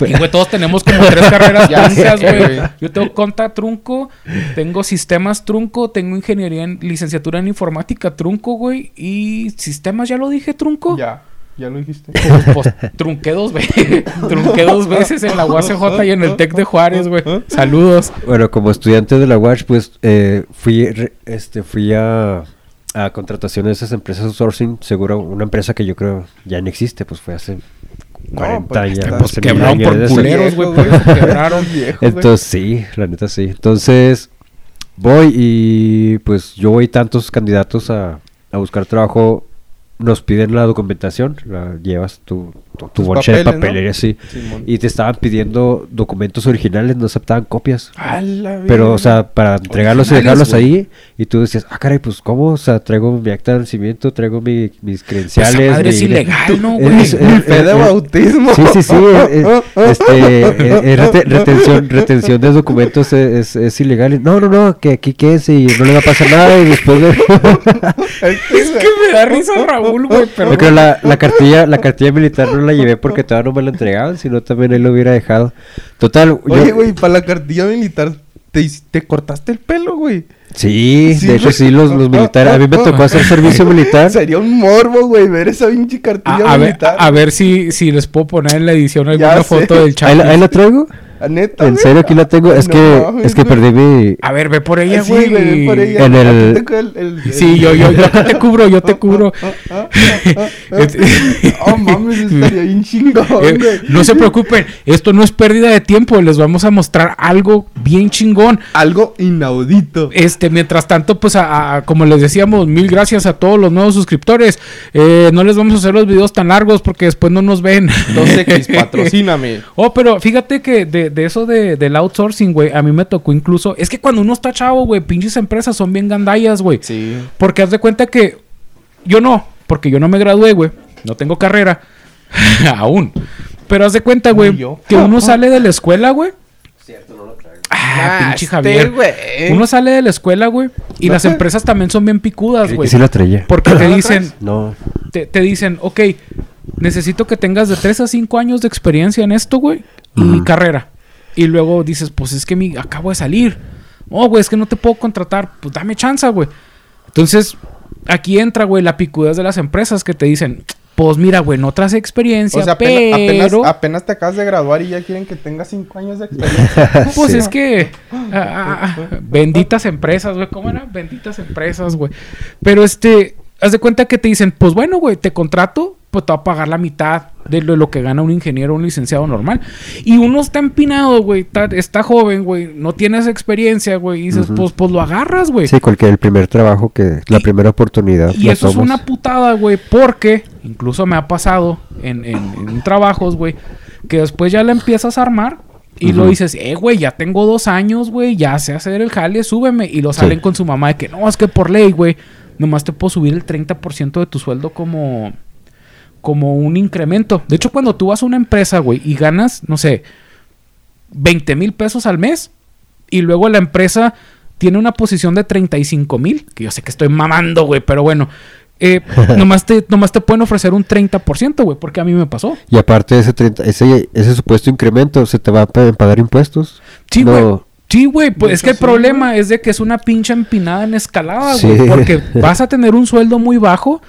[SPEAKER 1] Y, güey, todos tenemos como tres carreras
[SPEAKER 3] Ya
[SPEAKER 1] truncas, güey. Yo tengo conta trunco, tengo sistemas trunco, tengo ingeniería en licenciatura en informática trunco, güey. Y sistemas, ya lo dije, trunco.
[SPEAKER 3] Ya, ya lo dijiste.
[SPEAKER 1] Pues, pues, trunqué dos veces. trunqué dos veces en la UACJ y en el TEC de Juárez, güey. Saludos.
[SPEAKER 2] Bueno, como estudiante de la UASH, pues eh, fui, re- este, fui a, a contratación de esas empresas outsourcing. Seguro una empresa que yo creo ya no existe, pues fue hace 40
[SPEAKER 3] pues,
[SPEAKER 2] años.
[SPEAKER 1] Pues
[SPEAKER 2] 12
[SPEAKER 1] quebraron por culeros, güey. Quebraron.
[SPEAKER 3] Viejo.
[SPEAKER 2] Entonces sí, la neta sí. Entonces voy y pues yo voy tantos candidatos a, a buscar trabajo. Nos piden la documentación, la llevas tu, tu, tu bonche de
[SPEAKER 3] papeles, ¿no?
[SPEAKER 2] papelería, sí.
[SPEAKER 3] Simón.
[SPEAKER 2] Y te estaban pidiendo documentos originales, no aceptaban copias. Pero, o sea, para entregarlos y dejarlos
[SPEAKER 1] güey.
[SPEAKER 2] ahí, y tú decías, ah, caray, pues, ¿cómo? O sea, traigo mi acta de nacimiento, traigo mi- mis
[SPEAKER 1] Pues
[SPEAKER 2] credenciales.
[SPEAKER 1] madre es ilegal, ¿no,
[SPEAKER 2] Es-
[SPEAKER 1] güey?
[SPEAKER 2] es- es-
[SPEAKER 3] fe de
[SPEAKER 2] es-
[SPEAKER 3] bautismo.
[SPEAKER 2] Sí, sí, sí. es- es- este, es- es rete- retención, retención de documentos es, es, es ilegal. No, no, no, que aquí quédense y no le va a pasar nada. Y después de.
[SPEAKER 1] Es que me da risa Raúl, güey. Pero
[SPEAKER 2] Yo creo la, la cartilla, la cartilla militar no la llevé porque todavía no me la entregaban, sino también él lo hubiera dejado. Total.
[SPEAKER 3] Oye, güey, para la cartilla militar, ¿te, te cortaste el pelo, güey?
[SPEAKER 2] Sí,
[SPEAKER 3] Sí,
[SPEAKER 2] de hecho sí, los, los militares. A mí me tocó hacer servicio militar.
[SPEAKER 3] Sería un morbo, güey, ver esa pinche cartilla
[SPEAKER 1] a
[SPEAKER 3] militar.
[SPEAKER 1] a ver si, si les puedo poner en la edición
[SPEAKER 3] Ya
[SPEAKER 1] alguna
[SPEAKER 3] sé.
[SPEAKER 1] foto del
[SPEAKER 2] Ahí,
[SPEAKER 1] chat.
[SPEAKER 2] la- ahí la traigo.
[SPEAKER 3] ¿A neta,
[SPEAKER 2] En serio, aquí la tengo. Es
[SPEAKER 3] No
[SPEAKER 2] que,
[SPEAKER 3] mames,
[SPEAKER 2] es que
[SPEAKER 3] güey.
[SPEAKER 2] perdí mi.
[SPEAKER 1] A ver, ve por ella,
[SPEAKER 3] Ah, Sí,
[SPEAKER 1] güey.
[SPEAKER 3] ven por ella.
[SPEAKER 2] En el-
[SPEAKER 3] tengo el- el- el-
[SPEAKER 1] Sí, yo, yo, yo te cubro, yo te cubro.
[SPEAKER 3] Oh, mames, estaría bien chingón,
[SPEAKER 1] Eh,
[SPEAKER 3] güey.
[SPEAKER 1] no se preocupen, esto no es pérdida de tiempo, les vamos a mostrar algo bien chingón.
[SPEAKER 3] Algo inaudito.
[SPEAKER 1] Este, mientras tanto, pues, a- a- como les decíamos, mil gracias a todos los nuevos suscriptores. Eh, no les vamos a hacer los videos tan largos porque después no nos ven.
[SPEAKER 3] 2X, patrocíname.
[SPEAKER 1] Oh, pero fíjate que de, de eso de, del outsourcing, güey, a mí me tocó incluso. Es que cuando uno está chavo, güey, pinches empresas son bien gandallas, güey.
[SPEAKER 3] Sí.
[SPEAKER 1] Porque haz de cuenta que yo no, porque yo no me gradué, güey. No tengo carrera. Aún. Pero haz de cuenta, güey, que uno sale de la escuela, güey. Ah, pinche
[SPEAKER 3] este,
[SPEAKER 1] Javier.
[SPEAKER 3] güey.
[SPEAKER 1] Uno sale de la escuela, güey, y
[SPEAKER 3] No.
[SPEAKER 1] las empresas también son bien picudas, güey.
[SPEAKER 2] sí la traía.
[SPEAKER 1] Porque te
[SPEAKER 3] ¿No
[SPEAKER 1] dicen?
[SPEAKER 2] No.
[SPEAKER 1] te, te dicen, ok, necesito que tengas de 3 a 5 años de experiencia en esto, güey, y carrera. Y luego dices, pues es que mi, acabo de salir. Oh, güey, es que no te puedo contratar. Pues dame chance, güey. Entonces, aquí entra, güey, la picudez de las empresas que te dicen, pues mira, güey, no traes experiencia,
[SPEAKER 3] O sea, apenas,
[SPEAKER 1] pero...
[SPEAKER 3] apenas, apenas te acabas de graduar y ya quieren que tengas 5 años de experiencia.
[SPEAKER 1] Pues
[SPEAKER 2] Sí.
[SPEAKER 1] es que. ah, ah, ah, benditas empresas, güey. ¿Cómo era? Benditas empresas, güey. Pero este. Haz de cuenta que te dicen, pues bueno, güey, te contrato, pues te va a pagar la mitad de lo, lo que gana un ingeniero o un licenciado normal. Y uno está empinado, güey. Está, está joven, güey. No tienes experiencia, güey. Y dices, pues, pues lo agarras, güey.
[SPEAKER 2] Sí, cualquier el primer trabajo que. La
[SPEAKER 1] Y-
[SPEAKER 2] primera oportunidad.
[SPEAKER 1] Y eso es una putada, güey, porque incluso me ha pasado en, en- en trabajos, güey, que después ya la empiezas a armar y lo dices, eh, güey, ya tengo dos años, güey, ya sé hacer el jale, súbeme. Y lo
[SPEAKER 2] Sí.
[SPEAKER 1] salen con su mamá de que no, es que por ley, güey, nomás te puedo subir el 30% de tu sueldo como, como un incremento. De hecho, cuando tú vas a una empresa, güey, y ganas, no sé, 20 mil pesos al mes, y luego la empresa tiene una posición de 35 mil, que yo sé que estoy mamando, güey, pero bueno, eh, nomás, te, nomás te pueden ofrecer un 30%, güey, porque a mí me pasó.
[SPEAKER 2] Y aparte de ese, 30, ese, ese supuesto incremento, ¿se te va a pa- pagar impuestos?
[SPEAKER 1] Sí,
[SPEAKER 2] No.
[SPEAKER 1] Sí, güey, pues es que el
[SPEAKER 3] sí,
[SPEAKER 1] problema es de que es una pinche empinada en escalada,
[SPEAKER 2] Sí.
[SPEAKER 1] güey. Porque vas a tener un sueldo muy bajo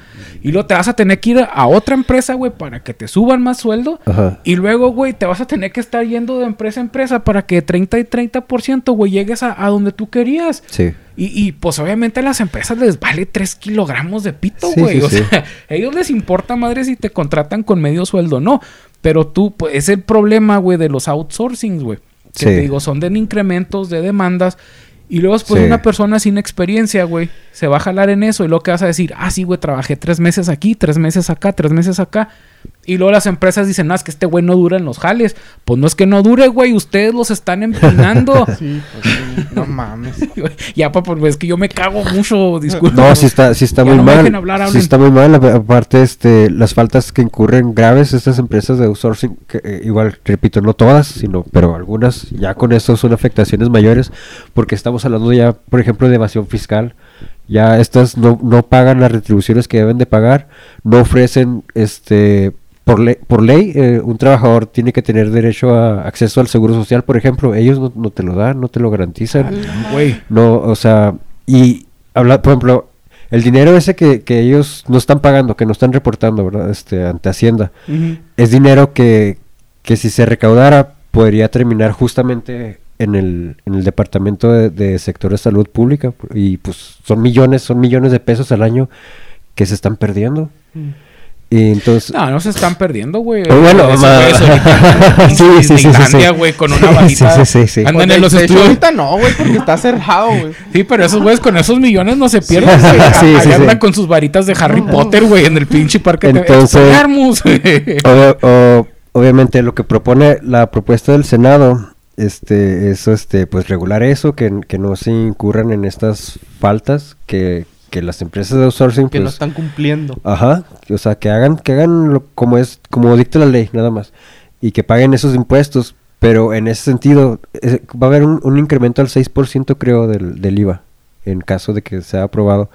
[SPEAKER 1] y luego te vas a tener que ir a otra empresa, güey, para que te suban más sueldo.
[SPEAKER 2] Ajá.
[SPEAKER 1] Y luego, güey, te vas a tener que estar yendo de empresa a empresa para que 30 y 30%, güey, llegues a, a donde tú querías.
[SPEAKER 2] Sí.
[SPEAKER 1] Y, y, pues obviamente a las empresas les vale 3 kilogramos de pito, güey.
[SPEAKER 2] sí,
[SPEAKER 1] o
[SPEAKER 2] sí.
[SPEAKER 1] sea, a ellos les importa madre si te contratan con medio sueldo o no. Pero tú, pues es el problema, güey, de los outsourcings, güey. Que
[SPEAKER 2] Sí.
[SPEAKER 1] te digo, son de incrementos, de demandas. Y luego después
[SPEAKER 2] Sí.
[SPEAKER 1] una persona sin experiencia, güey, se va a jalar en eso. Y luego que vas a decir, ah, sí, güey, trabajé tres meses aquí, tres meses acá, tres meses acá. Y luego las empresas dicen, no, es que este güey no dura en los jales. Pues no es que no dure, güey, ustedes los están empinando.
[SPEAKER 3] Sí, pues sí, No mames.
[SPEAKER 1] ya, papá, pues es que yo me cago mucho, disculpa.
[SPEAKER 2] No, sí está, sí está muy
[SPEAKER 1] no
[SPEAKER 2] mal.
[SPEAKER 1] hablar,
[SPEAKER 2] sí está muy mal. Aparte, este, las faltas que incurren graves estas empresas de outsourcing, que, eh, igual, repito, no todas, sino, pero algunas, ya con eso son afectaciones mayores, porque estamos hablando ya, por ejemplo, de evasión fiscal. Ya estas no, no pagan las retribuciones que deben de pagar, no ofrecen, este, por, ley por ley, eh, un trabajador tiene que tener derecho a acceso al seguro social, por ejemplo, ellos no, no te lo dan, no te lo garantizan.
[SPEAKER 1] Güey.
[SPEAKER 2] No, o sea, y habla, por ejemplo, el dinero ese que, que ellos no están pagando, que no están reportando, ¿verdad? Este, ante Hacienda, es dinero que, que si se recaudara podría terminar justamente en el, en el departamento de, de sector de salud pública y pues son millones, son millones de pesos al año que se están perdiendo. Y entonces,
[SPEAKER 1] No, no se están perdiendo, güey.
[SPEAKER 2] Pero bueno, Sí, sí, sí, sí,
[SPEAKER 1] güey, con una varita.
[SPEAKER 2] Sí, sí, sí.
[SPEAKER 1] Andan
[SPEAKER 3] Pues,
[SPEAKER 1] en los estudios.
[SPEAKER 3] ahorita no, güey, porque está cerrado, güey.
[SPEAKER 1] Sí, pero esos güeyes con esos millones no se pierden.
[SPEAKER 2] Sí,
[SPEAKER 1] güey.
[SPEAKER 2] sí,
[SPEAKER 1] Ahí
[SPEAKER 2] sí,
[SPEAKER 1] andan con sus varitas de Harry Potter, güey, en el pinche parque de
[SPEAKER 2] Entonces- obviamente lo que propone la propuesta del Senado este eso este pues regular eso que, que no se incurran en estas faltas que, que las empresas de outsourcing
[SPEAKER 3] Que no
[SPEAKER 2] pues
[SPEAKER 3] están cumpliendo.
[SPEAKER 2] ajá o sea que hagan que hagan lo- como es como dicta la ley nada más y que paguen esos impuestos pero en ese sentido eh, va a haber un, un incremento al 6% creo del, del IVA en caso de que sea aprobado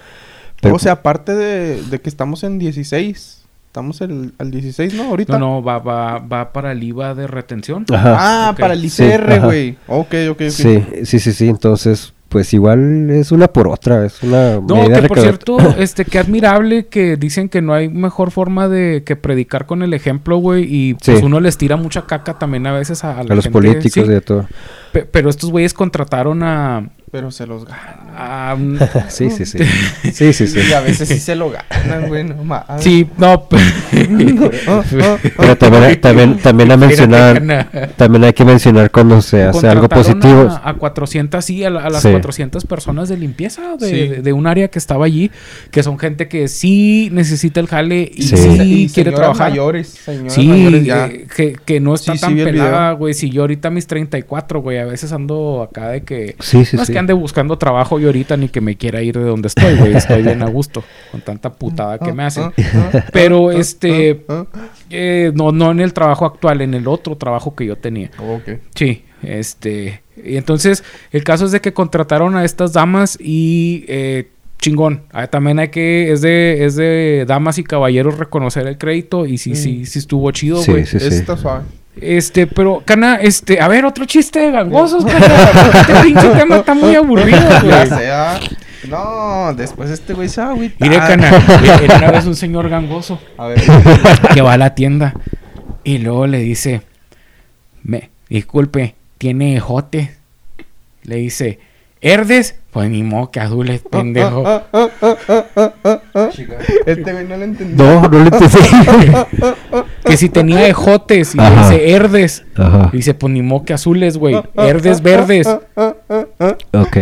[SPEAKER 2] Pero-
[SPEAKER 3] o sea, aparte de, de que estamos en 16, estamos el, al 16, ¿no? Ahorita.
[SPEAKER 1] No, no, va, va, va para el IVA de retención.
[SPEAKER 2] Ajá.
[SPEAKER 3] Ah, para el
[SPEAKER 2] Sí,
[SPEAKER 3] ICR, güey. ok, ok, ok.
[SPEAKER 2] Sí, sí, sí, sí. Entonces, pues igual es una por otra, es una
[SPEAKER 1] No,
[SPEAKER 2] medida
[SPEAKER 1] que por cierto, este, qué admirable que dicen que no hay mejor forma de que predicar con el ejemplo, güey, y pues
[SPEAKER 2] Sí.
[SPEAKER 1] uno les tira mucha caca también a veces a, a la
[SPEAKER 2] a los
[SPEAKER 1] gente,
[SPEAKER 2] políticos
[SPEAKER 1] sí.
[SPEAKER 2] y de todo.
[SPEAKER 1] Pe- pero estos güeyes contrataron a,
[SPEAKER 3] Pero se los ganan.
[SPEAKER 1] a-
[SPEAKER 2] Sí, sí, sí. Sí, sí, sí.
[SPEAKER 3] Y a veces sí se lo ganan, güey, no mames.
[SPEAKER 1] sí, no, pe-.
[SPEAKER 2] Pero también, también, también a mencionar, también hay que mencionar cuando se hace algo positivo.
[SPEAKER 1] A, a 400, sí, a, la- a las
[SPEAKER 2] Sí.
[SPEAKER 1] 400 personas de limpieza de,
[SPEAKER 3] Sí.
[SPEAKER 1] de- de un área que estaba allí, que son gente que sí necesita el jale y
[SPEAKER 2] Sí.
[SPEAKER 1] sí,
[SPEAKER 3] Y
[SPEAKER 1] quiere trabajar.
[SPEAKER 3] mayores,
[SPEAKER 1] Sí,
[SPEAKER 3] mayores ya.
[SPEAKER 1] eh, que, que no está tan pelada, güey. Si yo ahorita mis 34, güey, a veces ando acá de que...
[SPEAKER 2] Sí, sí,
[SPEAKER 1] no es
[SPEAKER 2] sí.
[SPEAKER 1] Que ande buscando trabajo yo ahorita ni que me quiera ir de donde estoy, güey. Estoy bien a gusto con tanta putada que me hacen. Pero, este, eh, no, no en el trabajo actual, en el otro trabajo que yo tenía.
[SPEAKER 3] Ok.
[SPEAKER 1] Sí, este. Y entonces, el caso es de que contrataron a estas damas y eh, chingón. Ah, también hay que, es de, es de damas y caballeros reconocer el crédito. Y sí, sí, sí estuvo chido,
[SPEAKER 2] Sí,
[SPEAKER 1] güey.
[SPEAKER 2] sí, sí.
[SPEAKER 3] Está suave.
[SPEAKER 1] Este, pero, Cana, este, a ver, otro chiste de gangosos, Cana. Este pinche tema está muy aburrido, güey.
[SPEAKER 3] sea. No, después este güey se va a agüitar.
[SPEAKER 1] Mire, Cana, era una vez un señor gangoso
[SPEAKER 3] A ver.
[SPEAKER 1] que va a la tienda y luego le dice, me, disculpe, ¿tiene ejote? Le dice, ¿herdes? Pues ni modo que adules, pendejo.
[SPEAKER 3] Ah, ah, ah, ah, ah, ah, ah. Este no lo entendió.
[SPEAKER 2] No, no le entendí.
[SPEAKER 1] Que si tenía ejotes y
[SPEAKER 2] Ajá.
[SPEAKER 1] dice, ¿herdes?
[SPEAKER 2] Ajá.
[SPEAKER 1] Y dice, pues ni modo que azules, güey. Herdes verdes.
[SPEAKER 3] Ah, ah, ah, ah.
[SPEAKER 2] Ok.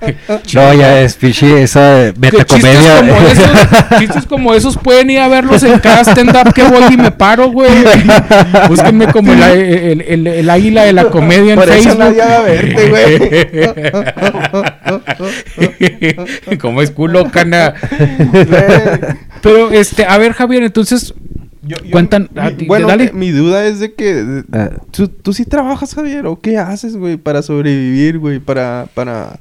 [SPEAKER 2] No, ya es pinche esa
[SPEAKER 1] Que Chistes
[SPEAKER 2] metacomedia.
[SPEAKER 1] como, esos, chistes como esos pueden ir a verlos en cada stand-up que voy y me paro, güey. Búsquenme como el, el, el- el águila de la comedia en
[SPEAKER 3] Por eso
[SPEAKER 1] Facebook.
[SPEAKER 3] nadie va a verte, güey.
[SPEAKER 1] como es culo, cana. Pero, este, a ver, Javier, entonces,
[SPEAKER 3] Yo- yo-
[SPEAKER 1] Cuentan-
[SPEAKER 3] mi-
[SPEAKER 1] a ti,
[SPEAKER 3] bueno,
[SPEAKER 1] dale.
[SPEAKER 3] mi duda es de que
[SPEAKER 2] Ah.
[SPEAKER 3] ¿tú, tú sí trabajas, Javier, o qué haces, güey, para sobrevivir, güey, para para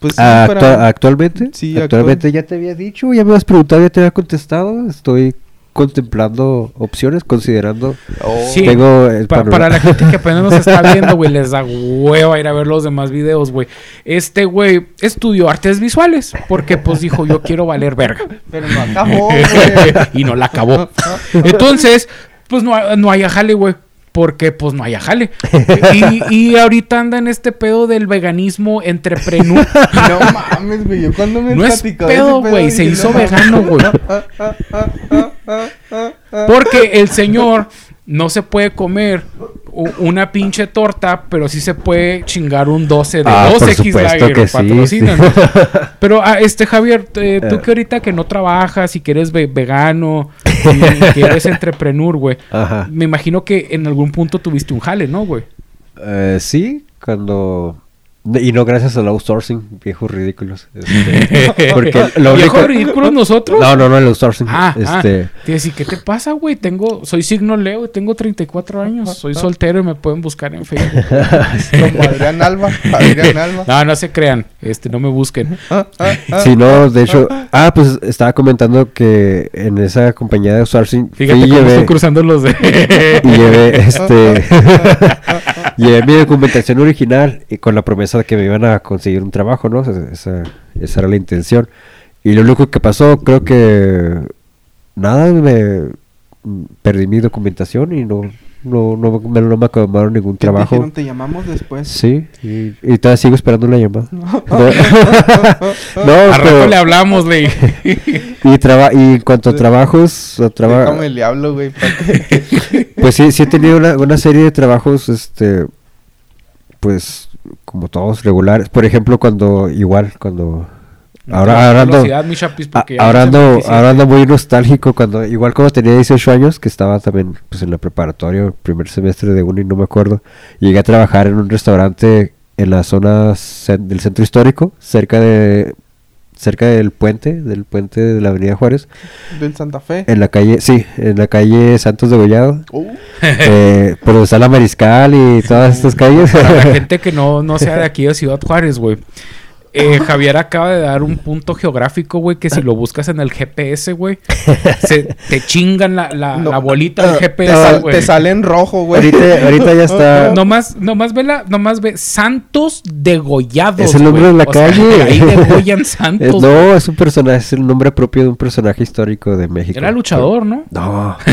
[SPEAKER 3] pues sí,
[SPEAKER 2] Ah,
[SPEAKER 3] para-
[SPEAKER 2] actua- actualmente,
[SPEAKER 3] Sí,
[SPEAKER 2] actualmente ya te había dicho, ya me has preguntado, ya te había contestado. Estoy contemplando opciones, considerando.
[SPEAKER 3] Oh.
[SPEAKER 1] Sí.
[SPEAKER 2] Tengo el
[SPEAKER 1] pa-
[SPEAKER 2] panorama.
[SPEAKER 1] para la gente que apenas nos está viendo, güey, les da hueva ir a ver los demás videos, güey. Este güey estudió artes visuales porque, pues, dijo, yo quiero valer verga.
[SPEAKER 3] Pero no acabó, güey.
[SPEAKER 1] y no la acabó. Entonces, pues no, no hay jale, güey. Porque pues no hay jale. Y, y ahorita anda en este pedo del veganismo entrepreneur.
[SPEAKER 3] No mames, güey. Yo cuando me
[SPEAKER 1] No es pedo, güey. Se hizo
[SPEAKER 3] no
[SPEAKER 1] vegano, güey. Porque el señor no se puede comer una pinche torta, pero sí se puede chingar un 12 de
[SPEAKER 2] Ah, por
[SPEAKER 1] 12 X
[SPEAKER 2] supuesto
[SPEAKER 1] Lager.
[SPEAKER 2] que sí, sí.
[SPEAKER 1] Pero, ah, este, Javier, eh, tú
[SPEAKER 2] Eh.
[SPEAKER 1] que ahorita que no trabajas y que eres ve- vegano y, que eres entrepreneur, güey. Me imagino que en algún punto tuviste un jale, ¿no, güey?
[SPEAKER 2] Eh, sí, cuando... Y no gracias al outsourcing, viejos ridículos. Este, porque lo
[SPEAKER 1] ¿Viejos ridículos nosotros?
[SPEAKER 2] No, no, no, el outsourcing.
[SPEAKER 1] Ah, ah.
[SPEAKER 2] este,
[SPEAKER 1] Te decía, ¿qué te pasa, güey? Tengo, soy signo Leo, y tengo 34 años, soy soltero y me pueden buscar en Facebook.
[SPEAKER 3] Como Adrián Alba. Adrián Alba.
[SPEAKER 1] No, no se crean, este, no me busquen.
[SPEAKER 3] Ah, ah, ah.
[SPEAKER 2] Sí, no, de hecho... Ah, pues estaba comentando que en esa compañía de outsourcing...
[SPEAKER 1] Fíjate cómo
[SPEAKER 2] llevé-
[SPEAKER 1] estoy cruzando los de...
[SPEAKER 2] y llevé este llevé mi documentación original y con la promesa de que me iban a conseguir un trabajo, ¿no? Esa, esa- era la intención. Y lo único que pasó, creo que nada, me mm, perdí mi documentación y no no no, me, no me acabaron ningún
[SPEAKER 3] ¿Qué te
[SPEAKER 2] trabajo.
[SPEAKER 3] dijeron? Te llamamos después.
[SPEAKER 2] Sí, y, y todavía sigo esperando la llamada. No, no,
[SPEAKER 1] A rato
[SPEAKER 2] pero-
[SPEAKER 1] le hablamos, güey.
[SPEAKER 2] y, traba- y en cuanto a trabajos, a traba-
[SPEAKER 3] Déjame le hablo, güey. pa' que-
[SPEAKER 2] Pues sí, sí he tenido una, una serie de trabajos, este, pues, como todos regulares. Por ejemplo, cuando, igual, cuando... Ahora, ahora ando, ahora ando,
[SPEAKER 1] 27.
[SPEAKER 2] ahora ando muy nostálgico cuando, igual cuando tenía 18 años, que estaba también, pues, en la preparatoria, primer semestre de uni, no me acuerdo. Llegué a trabajar en un restaurante en la zona del centro histórico, cerca de, cerca del puente, del puente de la Avenida Juárez,
[SPEAKER 3] Del Santa Fe.
[SPEAKER 2] en la calle, sí, en la calle Santos de Gollado
[SPEAKER 3] Uh,
[SPEAKER 2] eh, por donde está la Mariscal y todas estas calles.
[SPEAKER 1] Para la gente que no, no sea de aquí de Ciudad Juárez, güey. Eh, Javier acaba de dar un punto geográfico, güey, que si lo buscas en el GPS, güey, se- te chingan la, la,
[SPEAKER 3] no.
[SPEAKER 1] la bolita del
[SPEAKER 3] te,
[SPEAKER 1] GPS, güey.
[SPEAKER 3] te sale en rojo, güey.
[SPEAKER 2] ahorita, ahorita ya está.
[SPEAKER 1] Nomás, nomás ve la, nomás ve Santos degollados.
[SPEAKER 2] Es el nombre de la
[SPEAKER 1] O sea,
[SPEAKER 2] calle.
[SPEAKER 1] ahí degollan Santos.
[SPEAKER 2] no, es un personaje, es el nombre propio de un personaje histórico de México.
[SPEAKER 1] Era luchador, ¿no?
[SPEAKER 2] No.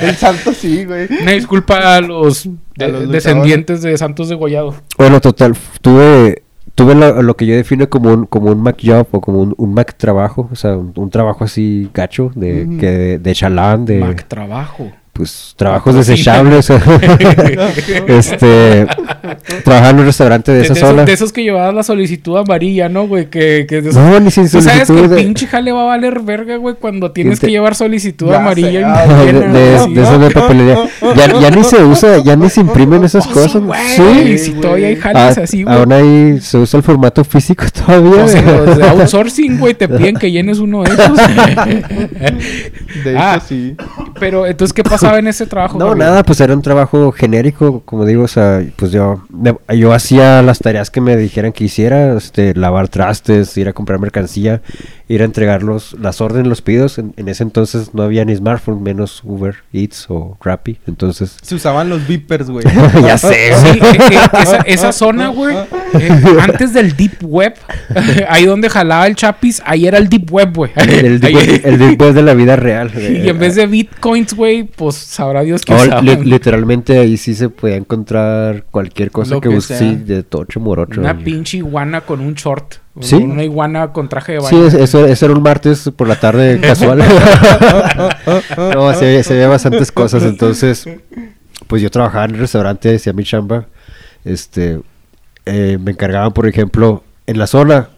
[SPEAKER 3] El santo sí, güey.
[SPEAKER 1] Una disculpa a los, de-
[SPEAKER 3] A los
[SPEAKER 1] descendientes de Santos degollado.
[SPEAKER 2] Bueno, total, tuve tuve lo, lo que yo defino como un como un Mac job o como un, un Mac trabajo, o sea, un, un trabajo así gacho de que de, de chalán, de
[SPEAKER 1] Mac trabajo.
[SPEAKER 2] Pues trabajos
[SPEAKER 1] Patrocina.
[SPEAKER 2] desechables. este trabajaba en un restaurante de
[SPEAKER 1] De,
[SPEAKER 2] esa
[SPEAKER 1] de
[SPEAKER 2] zona.
[SPEAKER 1] esos, de esos que llevabas la solicitud amarilla, ¿no, güey? Que, que de esos-
[SPEAKER 2] No, ni sin
[SPEAKER 1] Tú sabes que
[SPEAKER 2] solicitud
[SPEAKER 1] el
[SPEAKER 2] de-
[SPEAKER 1] pinche jale va a valer verga, güey, cuando tienes
[SPEAKER 2] te-
[SPEAKER 1] que llevar solicitud
[SPEAKER 3] Ya
[SPEAKER 1] amarilla
[SPEAKER 3] sé,
[SPEAKER 1] y
[SPEAKER 3] ah,
[SPEAKER 2] de, de-
[SPEAKER 1] güey,
[SPEAKER 2] de papelería. Ya, ya ni se usa, ya ni se imprimen esas
[SPEAKER 1] Oh, sí,
[SPEAKER 2] cosas.
[SPEAKER 1] güey,
[SPEAKER 2] Sí.
[SPEAKER 1] si todavía hay
[SPEAKER 2] Ah,
[SPEAKER 1] jales así, güey.
[SPEAKER 2] aún ahí se usa el formato físico todavía.
[SPEAKER 1] O sea, los de outsourcing, güey, te piden que llenes uno de esos.
[SPEAKER 3] De
[SPEAKER 1] Ah.
[SPEAKER 3] hecho, sí.
[SPEAKER 1] Pero, entonces, ¿qué pasaba en ese trabajo?
[SPEAKER 2] No,
[SPEAKER 1] Gabriel?
[SPEAKER 2] nada, pues era un trabajo genérico, como digo, o sea, pues yo, yo hacía las tareas que me dijeran que hiciera, este, lavar trastes, ir a comprar mercancía, ir a entregar los, las órdenes, los pedidos. En, en ese entonces no había ni smartphone, menos Uber Eats o Rappi, entonces...
[SPEAKER 3] Se usaban los beepers, güey.
[SPEAKER 2] ya sé,
[SPEAKER 1] Sí,
[SPEAKER 2] güey.
[SPEAKER 1] que- que esa, esa zona, güey, eh, antes del Deep Web, ahí donde jalaba el Chapis, ahí era el Deep Web, güey.
[SPEAKER 2] El, deep- el deep web de la vida real.
[SPEAKER 1] y en vez de bitcoins, güey, pues sabrá Dios que
[SPEAKER 2] Oh,
[SPEAKER 1] usaban.
[SPEAKER 2] li- literalmente ahí sí se podía encontrar cualquier cosa
[SPEAKER 3] Lo
[SPEAKER 2] que,
[SPEAKER 3] que
[SPEAKER 2] busque, sí, de tocho morocho.
[SPEAKER 1] Una pinche iguana con un short.
[SPEAKER 2] Sí.
[SPEAKER 1] Una iguana con traje de
[SPEAKER 2] Sí,
[SPEAKER 1] baño.
[SPEAKER 2] es- eso, eso era un martes por la tarde casual. no, se, se veía bastantes cosas. Entonces, pues yo trabajaba en el restaurante, hacía mi chamba. Este, eh, me encargaban, por ejemplo, en la zona,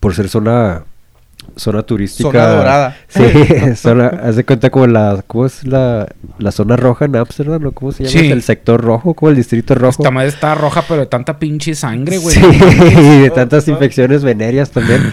[SPEAKER 2] por ser zona zona turística.
[SPEAKER 3] Zona dorada.
[SPEAKER 2] Sí, zona, haz de cuenta como la, ¿cómo es la, la zona roja en Amsterdam? ¿no? ¿Cómo se llama?
[SPEAKER 1] Sí.
[SPEAKER 2] El sector rojo, como el distrito rojo.
[SPEAKER 1] Esta madre está roja, pero de tanta pinche sangre, güey.
[SPEAKER 2] Sí, y de tantas infecciones venéreas también.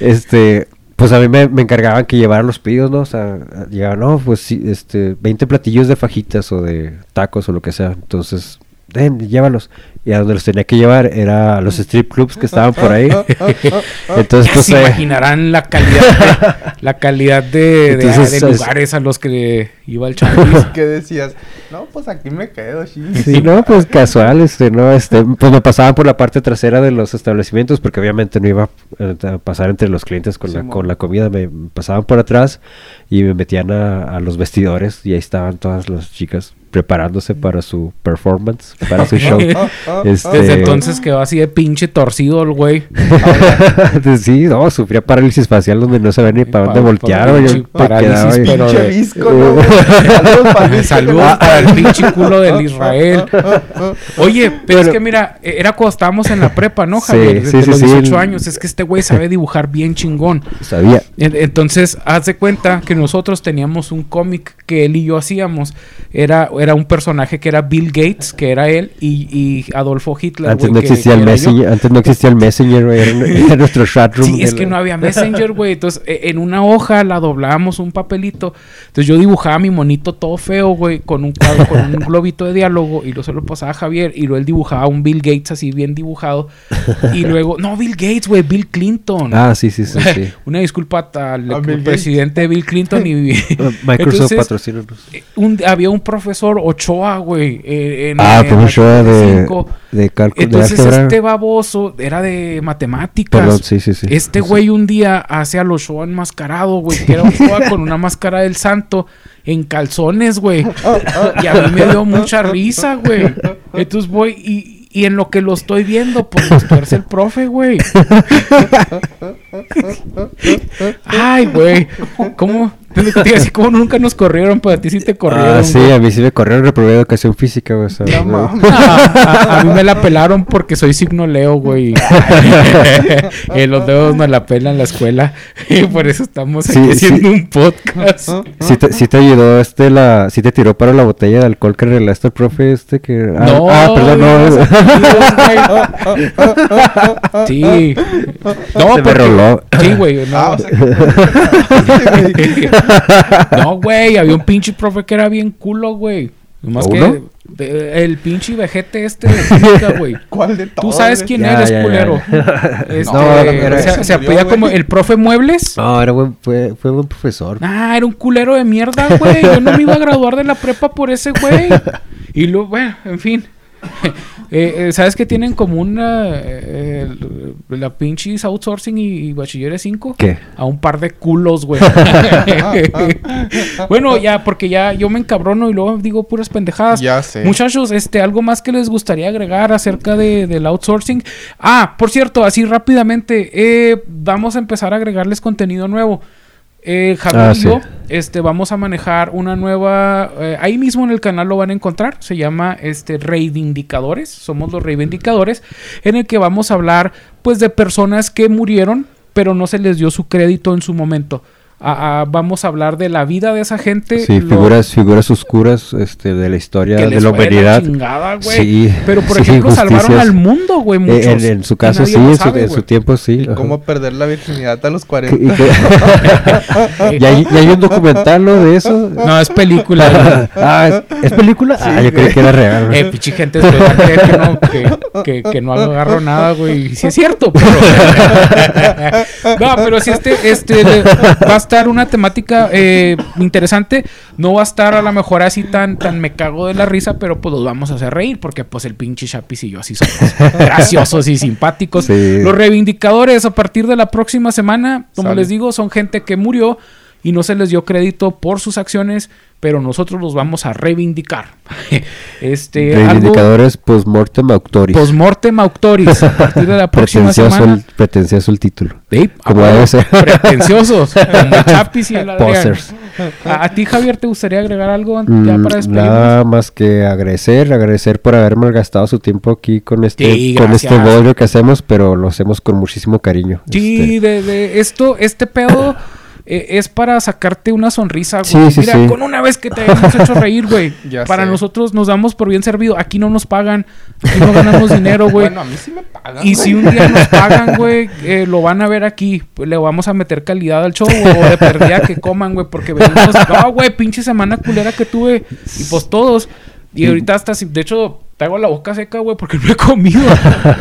[SPEAKER 2] Este, pues a mí me, me encargaban que llevaran los pedidos, ¿no? O sea, llegaban, no, pues sí, este, 20 platillos de fajitas o de tacos o lo que sea. Entonces, ven, llévalos. Y a donde los tenía que llevar era a los strip clubs que estaban por ahí. Entonces, pues,
[SPEAKER 1] se
[SPEAKER 2] eh,
[SPEAKER 1] imaginarán la calidad de, la calidad de, de-
[SPEAKER 2] Entonces,
[SPEAKER 1] de
[SPEAKER 2] es-
[SPEAKER 1] lugares a los que iba el Chapis.
[SPEAKER 3] ¿Qué decías? No, pues aquí me quedo, sí.
[SPEAKER 2] Sí, no, pues casual, este, no, este, pues me pasaban por la parte trasera de los establecimientos porque obviamente no iba eh, a pasar entre los clientes con, la,
[SPEAKER 3] Simón.
[SPEAKER 2] con la comida, me pasaban por atrás y me metían a, a los vestidores y ahí estaban todas las chicas preparándose para su performance, para su show. Este-
[SPEAKER 1] Desde entonces quedó así de pinche torcido el güey.
[SPEAKER 2] sí, no, sufría parálisis facial donde no sabía ni para dónde voltear. quedaba
[SPEAKER 1] parálisis, pero
[SPEAKER 3] Pinche ¿no, güey? Saludos para el visco.
[SPEAKER 1] Saludos para el pinche culo del Israel. Oye, pero es que mira, e- era cuando estábamos en la prepa, ¿no, Javier?
[SPEAKER 2] sí,
[SPEAKER 1] Desde los
[SPEAKER 2] sí.
[SPEAKER 1] 18 años. Es que este güey sabe dibujar bien chingón.
[SPEAKER 2] Sabía.
[SPEAKER 1] En- Entonces, haz de cuenta que nosotros teníamos un cómic que él y yo hacíamos. Era, era un personaje que era Bill Gates, que era él, y, y Adolfo Hitler.
[SPEAKER 2] Antes
[SPEAKER 1] güey,
[SPEAKER 2] no existía
[SPEAKER 1] que.
[SPEAKER 2] Messenger, antes no existía el Messenger, güey, era, nuestro chat room.
[SPEAKER 1] Sí, es que
[SPEAKER 2] la-
[SPEAKER 1] no había Messenger, güey. Entonces, e- en una hoja la doblábamos un papelito. Entonces, yo dibujaba mi monito todo feo, güey, con un cuadro, con un globito de diálogo. Y luego se lo pasaba a Javier. Y luego él dibujaba un Bill Gates así bien dibujado. Y luego, no, Bill Gates, güey, Bill Clinton.
[SPEAKER 2] Ah, sí, sí, sí, sí.
[SPEAKER 1] Una disculpa al presidente Bill Clinton y
[SPEAKER 2] Microsoft patrocínanos.
[SPEAKER 1] un- había un profesor Ochoa, güey, eh, en,
[SPEAKER 2] Ah,
[SPEAKER 1] en
[SPEAKER 2] show de,
[SPEAKER 1] cinco.
[SPEAKER 2] De cálculo,
[SPEAKER 1] Entonces este baboso era de matemáticas.
[SPEAKER 2] Perdón, sí, sí, sí.
[SPEAKER 1] Este güey un día hace a Ochoa enmascarado, güey, que era Ochoa con una máscara del santo en calzones, güey. Y a mí me dio mucha risa, güey. Entonces voy y, y en lo que lo estoy viendo, pues tuerce el profe, güey. Ay, güey. ¿Cómo? Te iba a decir, ¿cómo nunca nos corrieron? Pero a ti sí te corrieron.
[SPEAKER 2] Ah, sí,
[SPEAKER 1] güey.
[SPEAKER 2] a mí sí me corrieron reprobé educación física, güey.
[SPEAKER 3] No mames.
[SPEAKER 1] A, a mí me la pelaron porque soy signo Leo, güey. Eh, los dedos me la pelan en la escuela. Y por eso estamos aquí
[SPEAKER 2] Sí,
[SPEAKER 1] haciendo
[SPEAKER 2] sí.
[SPEAKER 1] un podcast.
[SPEAKER 2] Sí te, sí te ayudó este la sí te tiró para la botella de alcohol que regalaste al profe este que ah,
[SPEAKER 1] No,
[SPEAKER 2] ah, perdón no
[SPEAKER 1] Sí. No,
[SPEAKER 2] Se me
[SPEAKER 1] porque-
[SPEAKER 2] roló.
[SPEAKER 1] Sí, güey. No,
[SPEAKER 3] Ah, o sea,
[SPEAKER 1] no, güey. Había un pinche profe que era bien culo, güey. Nomás
[SPEAKER 2] ¿A
[SPEAKER 1] que de- el pinche vejete este de química, güey.
[SPEAKER 3] ¿Cuál de
[SPEAKER 1] Tú
[SPEAKER 3] todos?
[SPEAKER 1] sabes
[SPEAKER 3] güey?
[SPEAKER 1] quién
[SPEAKER 2] Ya,
[SPEAKER 1] eres,
[SPEAKER 2] ya, ya.
[SPEAKER 1] culero. Este,
[SPEAKER 2] No, era-
[SPEAKER 1] se,
[SPEAKER 3] se murió,
[SPEAKER 1] como el profe Muebles.
[SPEAKER 2] no era buen fue, fue buen profesor
[SPEAKER 1] Ah, era un culero de mierda, güey. Yo no me iba a graduar de la prepa por ese güey. Y luego, bueno, en fin. Eh, eh, ¿Sabes que tienen como una... eh, el- la pinches outsourcing y, y bachilleres 5?
[SPEAKER 2] qué
[SPEAKER 1] A un par de culos, güey. bueno, ya, porque ya yo me encabrono y luego digo puras pendejadas.
[SPEAKER 3] Ya sé.
[SPEAKER 1] Muchachos, este, algo más que les gustaría agregar acerca de, del outsourcing. Ah, por cierto, así rápidamente, eh, vamos a empezar a agregarles contenido nuevo. Eh, Javier
[SPEAKER 2] Ah,
[SPEAKER 1] y
[SPEAKER 2] sí.
[SPEAKER 1] yo este, vamos a manejar una nueva. eh, ahí mismo en el canal lo van a encontrar. Se llama este, Reivindicadores. Somos los Reivindicadores. En el que vamos a hablar pues de personas que murieron, pero no se les dio su crédito en su momento. Vamos a hablar de la vida de esa gente.
[SPEAKER 2] sí
[SPEAKER 1] lo-
[SPEAKER 2] figuras figuras oscuras este de la historia
[SPEAKER 1] que
[SPEAKER 2] de la humanidad
[SPEAKER 1] chingada.
[SPEAKER 2] Sí,
[SPEAKER 1] Pero por
[SPEAKER 2] sí,
[SPEAKER 1] ejemplo, salvaron al mundo, güey.
[SPEAKER 2] Eh,
[SPEAKER 1] Muchos.
[SPEAKER 2] en, en su
[SPEAKER 1] Y
[SPEAKER 2] caso sí en su, en tiempo sí.
[SPEAKER 3] ¿Cómo perder la virginidad a los
[SPEAKER 2] Y
[SPEAKER 3] 40?
[SPEAKER 2] que- ya, hay- un documental ¿no? de eso
[SPEAKER 1] No, es película.
[SPEAKER 2] ah ¿es, es película ah yo creí que era real
[SPEAKER 1] eh, pinche gente después va a creer que no, que, que, que no agarro nada, güey. Y Sí es cierto, pero... no, pero sí este, este le- estar una temática eh, interesante. No va a estar a lo mejor así tan, tan me cago de la risa, pero pues los vamos a hacer reír porque pues el pinche Chapis y yo así somos graciosos y simpáticos.
[SPEAKER 2] Sí.
[SPEAKER 1] Los reivindicadores a partir de la próxima semana, como
[SPEAKER 3] Sale.
[SPEAKER 1] les digo, son gente que murió y no se les dio crédito por sus acciones, pero nosotros los vamos a reivindicar. este,
[SPEAKER 2] reivindicadores post-mortem auctoris
[SPEAKER 1] postmortem auctoris a partir de la próxima semana.
[SPEAKER 2] el, pretencioso el título
[SPEAKER 1] Sí,
[SPEAKER 2] como
[SPEAKER 1] a
[SPEAKER 2] debe ser.
[SPEAKER 1] Pretenciosos, como Chapis y el. A, a ti, Javier, ¿te gustaría agregar algo ya
[SPEAKER 2] Mm,
[SPEAKER 1] para despedirnos?
[SPEAKER 2] nada más que agradecer, agradecer por haber malgastado su tiempo aquí con este,
[SPEAKER 1] Sí,
[SPEAKER 2] con este bodrio que hacemos, pero lo hacemos con muchísimo cariño.
[SPEAKER 1] Sí,
[SPEAKER 2] Este,
[SPEAKER 1] de, de esto, este pedo eh, es para sacarte una sonrisa, güey.
[SPEAKER 2] Sí, sí,
[SPEAKER 1] Mira,
[SPEAKER 2] sí.
[SPEAKER 1] con una vez que te hayamos hecho reír, güey. Para
[SPEAKER 3] sé.
[SPEAKER 1] nosotros nos damos por bien servido. Aquí no nos pagan, aquí no ganamos dinero, güey.
[SPEAKER 3] Bueno, a mí sí me pagan.
[SPEAKER 1] Y
[SPEAKER 3] güey.
[SPEAKER 1] si un día nos pagan, güey, eh, lo van a ver aquí. Pues le vamos a meter calidad al show, güey, o de perdida que coman, güey, porque venimos. No, güey, pinche semana culera que tuve. Y pues todos. Y ahorita hasta, si- de hecho, traigo la boca seca, güey, porque no he comido.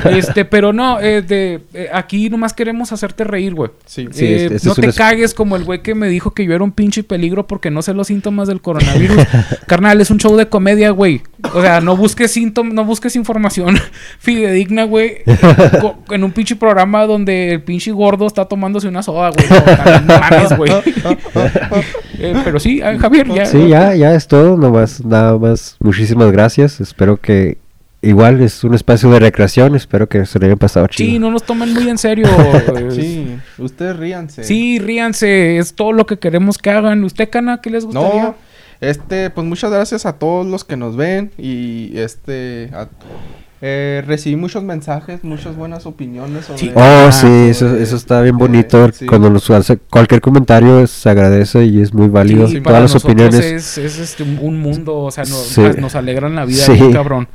[SPEAKER 1] este, pero no, eh, de, eh, aquí nomás queremos hacerte reír, güey.
[SPEAKER 3] Sí.
[SPEAKER 2] Sí,
[SPEAKER 1] Eh,
[SPEAKER 2] este- este
[SPEAKER 1] no
[SPEAKER 2] un
[SPEAKER 1] te
[SPEAKER 2] es-
[SPEAKER 1] cagues como el güey que me dijo que yo era un pinche peligro porque no sé los síntomas del coronavirus. Carnal, es un show de comedia, güey. O sea, no busques síntomas, no busques información fidedigna, güey. En un pinche programa donde el pinche gordo está tomándose una soda, güey. No, también no mames, güey. Eh, pero sí, ah, Javier, ya.
[SPEAKER 2] Sí, ya, ya es todo, nomás, nada más. Muchísimas gracias. Espero que igual es un espacio de recreación. Espero que se lo hayan pasado chido.
[SPEAKER 1] Sí, no nos tomen muy en serio.
[SPEAKER 3] Sí, ustedes ríanse.
[SPEAKER 1] Sí, ríanse, es todo lo que queremos que hagan. ¿Usted, Cana, qué les gustaría?
[SPEAKER 3] No, este, pues muchas gracias a todos los que nos ven y este, a- eh, recibí muchos mensajes, muchas buenas opiniones sobre...
[SPEAKER 1] Sí.
[SPEAKER 2] Oh,
[SPEAKER 1] Ah,
[SPEAKER 2] sí, eso,
[SPEAKER 3] sobre-
[SPEAKER 2] eso está bien
[SPEAKER 3] eh,
[SPEAKER 2] bonito.
[SPEAKER 3] sí.
[SPEAKER 2] Cuando nos hace cualquier comentario se agradece y es muy válido.
[SPEAKER 1] Sí,
[SPEAKER 2] Todas
[SPEAKER 1] para
[SPEAKER 2] las opiniones.
[SPEAKER 1] Es, es, este, un- un mundo, o sea, nos,
[SPEAKER 2] Sí.
[SPEAKER 1] nos- nos alegran la vida,
[SPEAKER 2] Sí.
[SPEAKER 1] bien cabrón.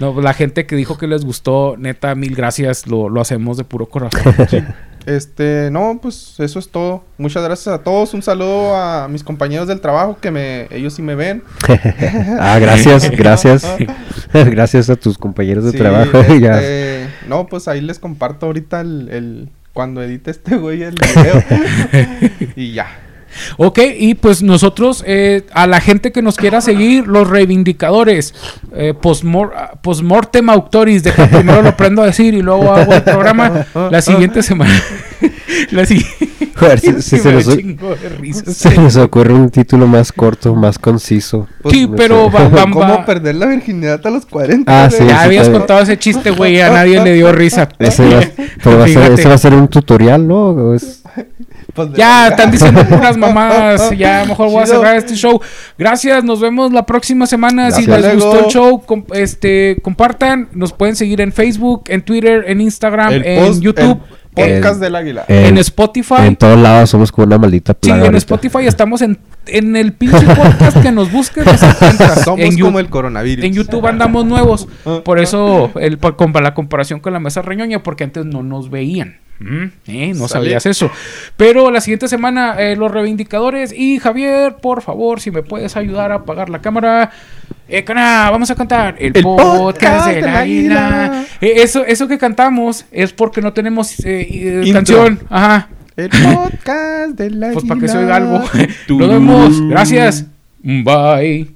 [SPEAKER 1] No, la gente que dijo que les gustó, neta, mil gracias, lo, lo hacemos de puro corazón.
[SPEAKER 3] Este, no, pues eso es todo. Muchas gracias a todos. Un saludo a mis compañeros del trabajo que me, ellos sí me ven.
[SPEAKER 2] ah, gracias, gracias. gracias a tus compañeros de
[SPEAKER 3] Sí,
[SPEAKER 2] trabajo. ya.
[SPEAKER 3] este, no, pues ahí les comparto ahorita el, el- cuando edite este güey el video. y ya.
[SPEAKER 1] Ok, y pues nosotros, eh, a la gente que nos quiera seguir, los reivindicadores, eh, postmor- postmortem autoris, deja primero lo aprendo a decir y luego hago el programa la siguiente semana. la siguiente.
[SPEAKER 2] Si, si se, nos,
[SPEAKER 1] de
[SPEAKER 2] se nos ocurre un título más corto, más conciso.
[SPEAKER 1] Sí,
[SPEAKER 2] no
[SPEAKER 1] pero va- va-
[SPEAKER 3] ¿Cómo
[SPEAKER 1] va-
[SPEAKER 3] perder la virginidad a los 40?
[SPEAKER 2] Ah,
[SPEAKER 3] güey?
[SPEAKER 2] sí,
[SPEAKER 1] Ya
[SPEAKER 2] sí,
[SPEAKER 1] habías contado ese chiste, güey, a nadie le dio risa.
[SPEAKER 2] Ese va, pero va a ser,
[SPEAKER 1] Fíjate.
[SPEAKER 2] ese va a ser un tutorial, ¿no? ¿O es-
[SPEAKER 3] Pues de-
[SPEAKER 1] Ya, están diciendo puras mamadas. Ya, mejor voy a cerrar este show. Gracias, nos vemos la próxima semana. Si les gustó el show, com- este, compartan. Nos pueden seguir en Facebook, en Twitter, en Instagram,
[SPEAKER 3] El
[SPEAKER 1] en
[SPEAKER 3] post-
[SPEAKER 1] YouTube,
[SPEAKER 3] el podcast
[SPEAKER 2] En-
[SPEAKER 3] del águila.
[SPEAKER 2] en-
[SPEAKER 1] en Spotify.
[SPEAKER 2] En todos lados somos como una maldita
[SPEAKER 1] Sí,
[SPEAKER 2] plaga.
[SPEAKER 1] en
[SPEAKER 2] ahorita.
[SPEAKER 1] Spotify estamos en, en el pinche podcast que nos busques.
[SPEAKER 3] Somos
[SPEAKER 1] en,
[SPEAKER 3] como el coronavirus.
[SPEAKER 1] en YouTube andamos nuevos.
[SPEAKER 3] Ah,
[SPEAKER 1] Por eso el, por- con la comparación con la mesa reñoña, porque antes no nos veían. Mm, eh, no
[SPEAKER 3] Sale.
[SPEAKER 1] sabías eso. Pero la siguiente semana, eh, los reivindicadores. Y Javier, por favor, si me puedes ayudar a apagar la cámara. Eh, cana, vamos a cantar el,
[SPEAKER 3] El
[SPEAKER 1] podcast, del águila.
[SPEAKER 3] águila.
[SPEAKER 1] Eh, eso, eso que cantamos es porque no tenemos eh, eh, canción. Ajá.
[SPEAKER 3] El podcast del águila.
[SPEAKER 1] Pues para que se oiga algo. Nos vemos. Gracias. Bye.